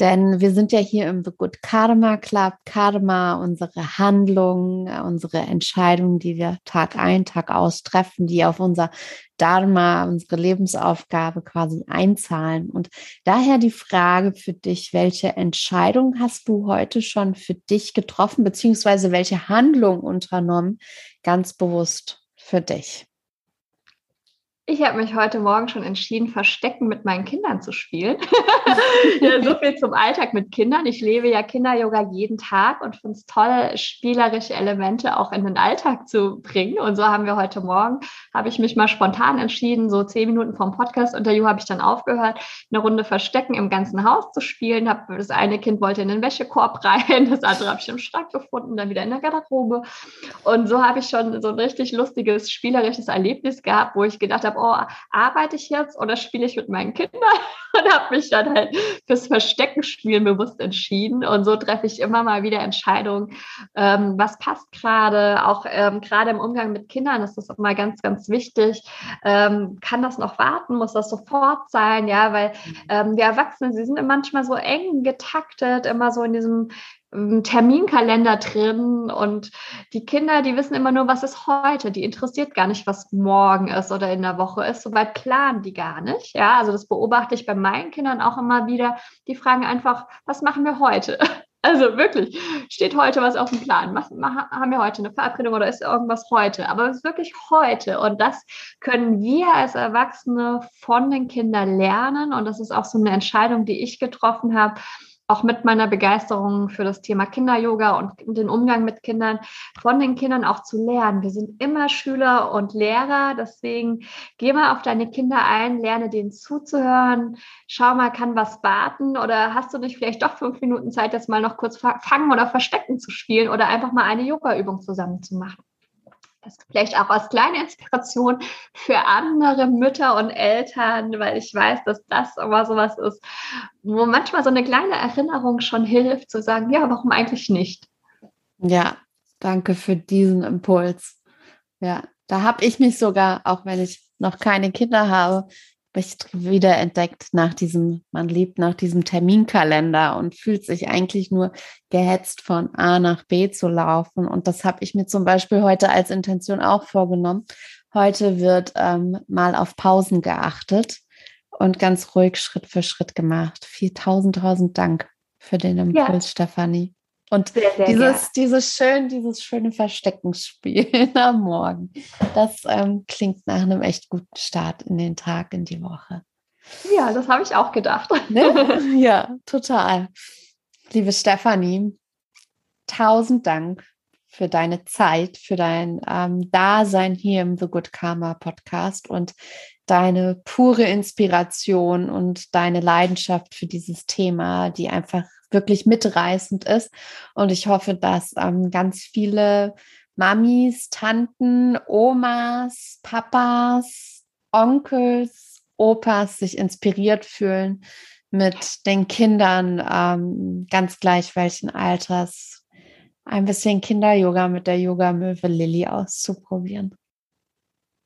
Denn wir sind ja hier im The Good Karma Club. Karma, unsere Handlungen, unsere Entscheidungen, die wir Tag ein, Tag aus treffen, die auf unser Dharma, unsere Lebensaufgabe quasi einzahlen. Und daher die Frage für dich, welche Entscheidung hast du heute schon für dich getroffen, beziehungsweise welche Handlung unternommen, ganz bewusst für dich? Ich habe mich heute Morgen schon entschieden, Verstecken mit meinen Kindern zu spielen. ja, so viel zum Alltag mit Kindern. Ich lebe ja Kinder-Yoga jeden Tag und finde es toll, spielerische Elemente auch in den Alltag zu bringen. Und so haben wir heute Morgen, habe ich mich mal spontan entschieden, so zehn Minuten vom Podcast-Interview habe ich dann aufgehört, eine Runde Verstecken im ganzen Haus zu spielen. Hab, das eine Kind wollte in den Wäschekorb rein, das andere habe ich im Schrank gefunden, dann wieder in der Garderobe. Und so habe ich schon so ein richtig lustiges, spielerisches Erlebnis gehabt, wo ich gedacht habe, habe, oh, arbeite ich jetzt oder spiele ich mit meinen Kindern? Und habe mich dann halt fürs Versteckenspielen bewusst entschieden. Und so treffe ich immer mal wieder Entscheidungen, ähm, was passt gerade, auch ähm, gerade im Umgang mit Kindern ist das mal ganz, ganz wichtig. Ähm, kann das noch warten? Muss das sofort sein? Ja, weil ähm, die Erwachsenen, sie sind manchmal so eng getaktet, immer so in diesem Terminkalender drin und die Kinder, die wissen immer nur, was ist heute. Die interessiert gar nicht, was morgen ist oder in der Woche ist. Soweit planen die gar nicht. Ja, also das beobachte ich bei meinen Kindern auch immer wieder. Die fragen einfach, was machen wir heute? Also wirklich, steht heute was auf dem Plan? Was, haben wir heute eine Verabredung oder ist irgendwas heute? Aber es ist wirklich heute. Und das können wir als Erwachsene von den Kindern lernen. Und das ist auch so eine Entscheidung, die ich getroffen habe auch mit meiner Begeisterung für das Thema Kinder-Yoga und den Umgang mit Kindern, von den Kindern auch zu lernen. Wir sind immer Schüler und Lehrer, deswegen geh mal auf deine Kinder ein, lerne denen zuzuhören, schau mal, kann was warten? Oder hast du nicht vielleicht doch fünf Minuten Zeit, jetzt mal noch kurz fangen oder verstecken zu spielen oder einfach mal eine Yoga-Übung zusammen zu machen das vielleicht auch als kleine Inspiration für andere Mütter und Eltern, weil ich weiß, dass das immer sowas ist, wo manchmal so eine kleine Erinnerung schon hilft, zu sagen, ja, warum eigentlich nicht? Ja, danke für diesen Impuls. Ja, da habe ich mich sogar, auch wenn ich noch keine Kinder habe, mich wieder entdeckt nach diesem, man lebt nach diesem Terminkalender und fühlt sich eigentlich nur gehetzt von A nach B zu laufen. Und das habe ich mir zum Beispiel heute als Intention auch vorgenommen. Heute wird ähm, mal auf Pausen geachtet und ganz ruhig Schritt für Schritt gemacht. Viel tausend, tausend Dank für den Impuls, ja. Stefanie. Und sehr, sehr dieses, dieses schön, dieses schöne Versteckenspiel am Morgen, das ähm, klingt nach einem echt guten Start in den Tag, in die Woche. Ja, das habe ich auch gedacht. Ne? Ja, total. Liebe Stefanie, tausend Dank für deine Zeit, für dein ähm, Dasein hier im The Good Karma Podcast und deine pure Inspiration und deine Leidenschaft für dieses Thema, die einfach wirklich mitreißend ist. Und ich hoffe, dass ähm, ganz viele Mamis, Tanten, Omas, Papas, Onkels, Opas sich inspiriert fühlen mit den Kindern, ähm, ganz gleich welchen Alters, ein bisschen Kinder-Yoga mit der Yoga-Möwe Lilly auszuprobieren.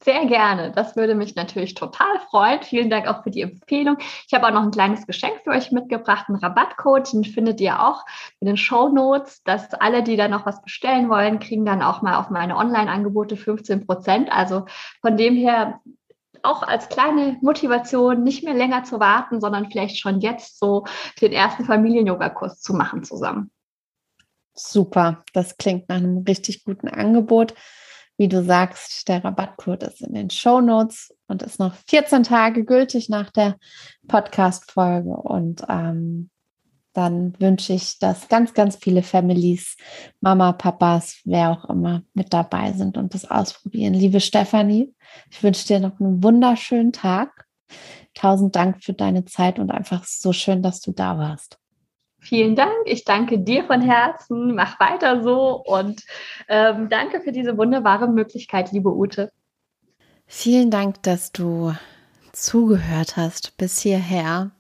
Sehr gerne. Das würde mich natürlich total freuen. Vielen Dank auch für die Empfehlung. Ich habe auch noch ein kleines Geschenk für euch mitgebracht, einen Rabattcode. Den findet ihr auch in den Show Notes, dass alle, die da noch was bestellen wollen, kriegen dann auch mal auf meine Online-Angebote 15 Prozent. Also von dem her auch als kleine Motivation, nicht mehr länger zu warten, sondern vielleicht schon jetzt so den ersten Familien-Yoga-Kurs zu machen zusammen. Super, das klingt nach einem richtig guten Angebot. Wie du sagst, der Rabattcode ist in den Show Notes und ist noch 14 Tage gültig nach der Podcast-Folge. Und ähm, dann wünsche ich, dass ganz, ganz viele Families, Mama, Papas, wer auch immer mit dabei sind und das ausprobieren. Liebe Stefanie, ich wünsche dir noch einen wunderschönen Tag. Tausend Dank für deine Zeit und einfach so schön, dass du da warst. Vielen Dank. Ich danke dir von Herzen. Mach weiter so und ähm, danke für diese wunderbare Möglichkeit, liebe Ute. Vielen Dank, dass du zugehört hast bis hierher.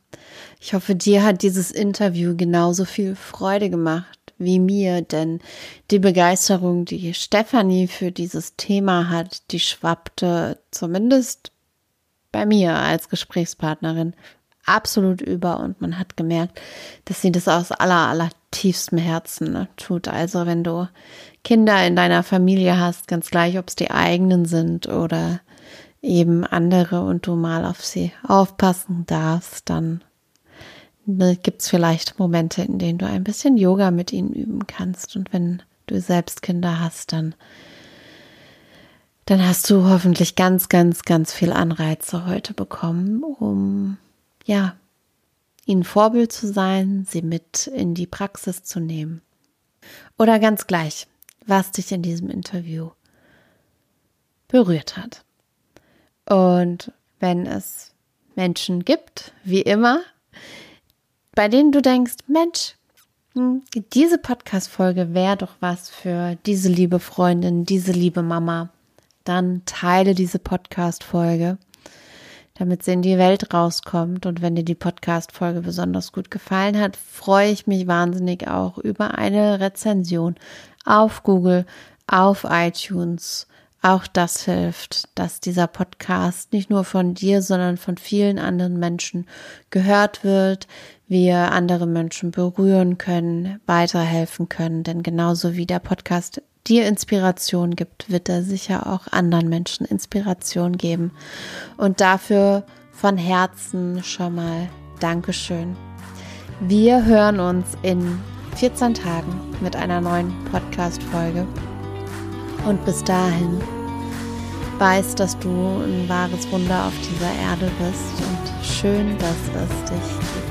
Ich hoffe, dir hat dieses Interview genauso viel Freude gemacht wie mir, denn die Begeisterung, die Stefanie für dieses Thema hat, die schwappte zumindest bei mir als Gesprächspartnerin absolut über und man hat gemerkt, dass sie das aus aller, aller tiefstem Herzen ne, tut. Also wenn du Kinder in deiner Familie hast, ganz gleich, ob es die eigenen sind oder eben andere und du mal auf sie aufpassen darfst, dann ne, gibt es vielleicht Momente, in denen du ein bisschen Yoga mit ihnen üben kannst. Und wenn du selbst Kinder hast, dann dann hast du hoffentlich ganz, ganz, ganz viel Anreize heute bekommen, um ja, ihnen Vorbild zu sein, sie mit in die Praxis zu nehmen. Oder ganz gleich, was dich in diesem Interview berührt hat. Und wenn es Menschen gibt, wie immer, bei denen du denkst, Mensch, hm, diese Podcast-Folge wäre doch was für diese liebe Freundin, diese liebe Mama, dann teile diese Podcast-Folge damit sie in die Welt rauskommt. Und wenn dir die Podcast-Folge besonders gut gefallen hat, freue ich mich wahnsinnig auch über eine Rezension auf Google, auf iTunes. Auch das hilft, dass dieser Podcast nicht nur von dir, sondern von vielen anderen Menschen gehört wird, wir andere Menschen berühren können, weiterhelfen können. Denn genauso wie der Podcast dir Inspiration gibt, wird er sicher auch anderen Menschen Inspiration geben. Und dafür von Herzen schon mal Dankeschön. Wir hören uns in 14 Tagen mit einer neuen Podcast-Folge. Und bis dahin weiß, dass du ein wahres Wunder auf dieser Erde bist und schön, dass es dich gibt.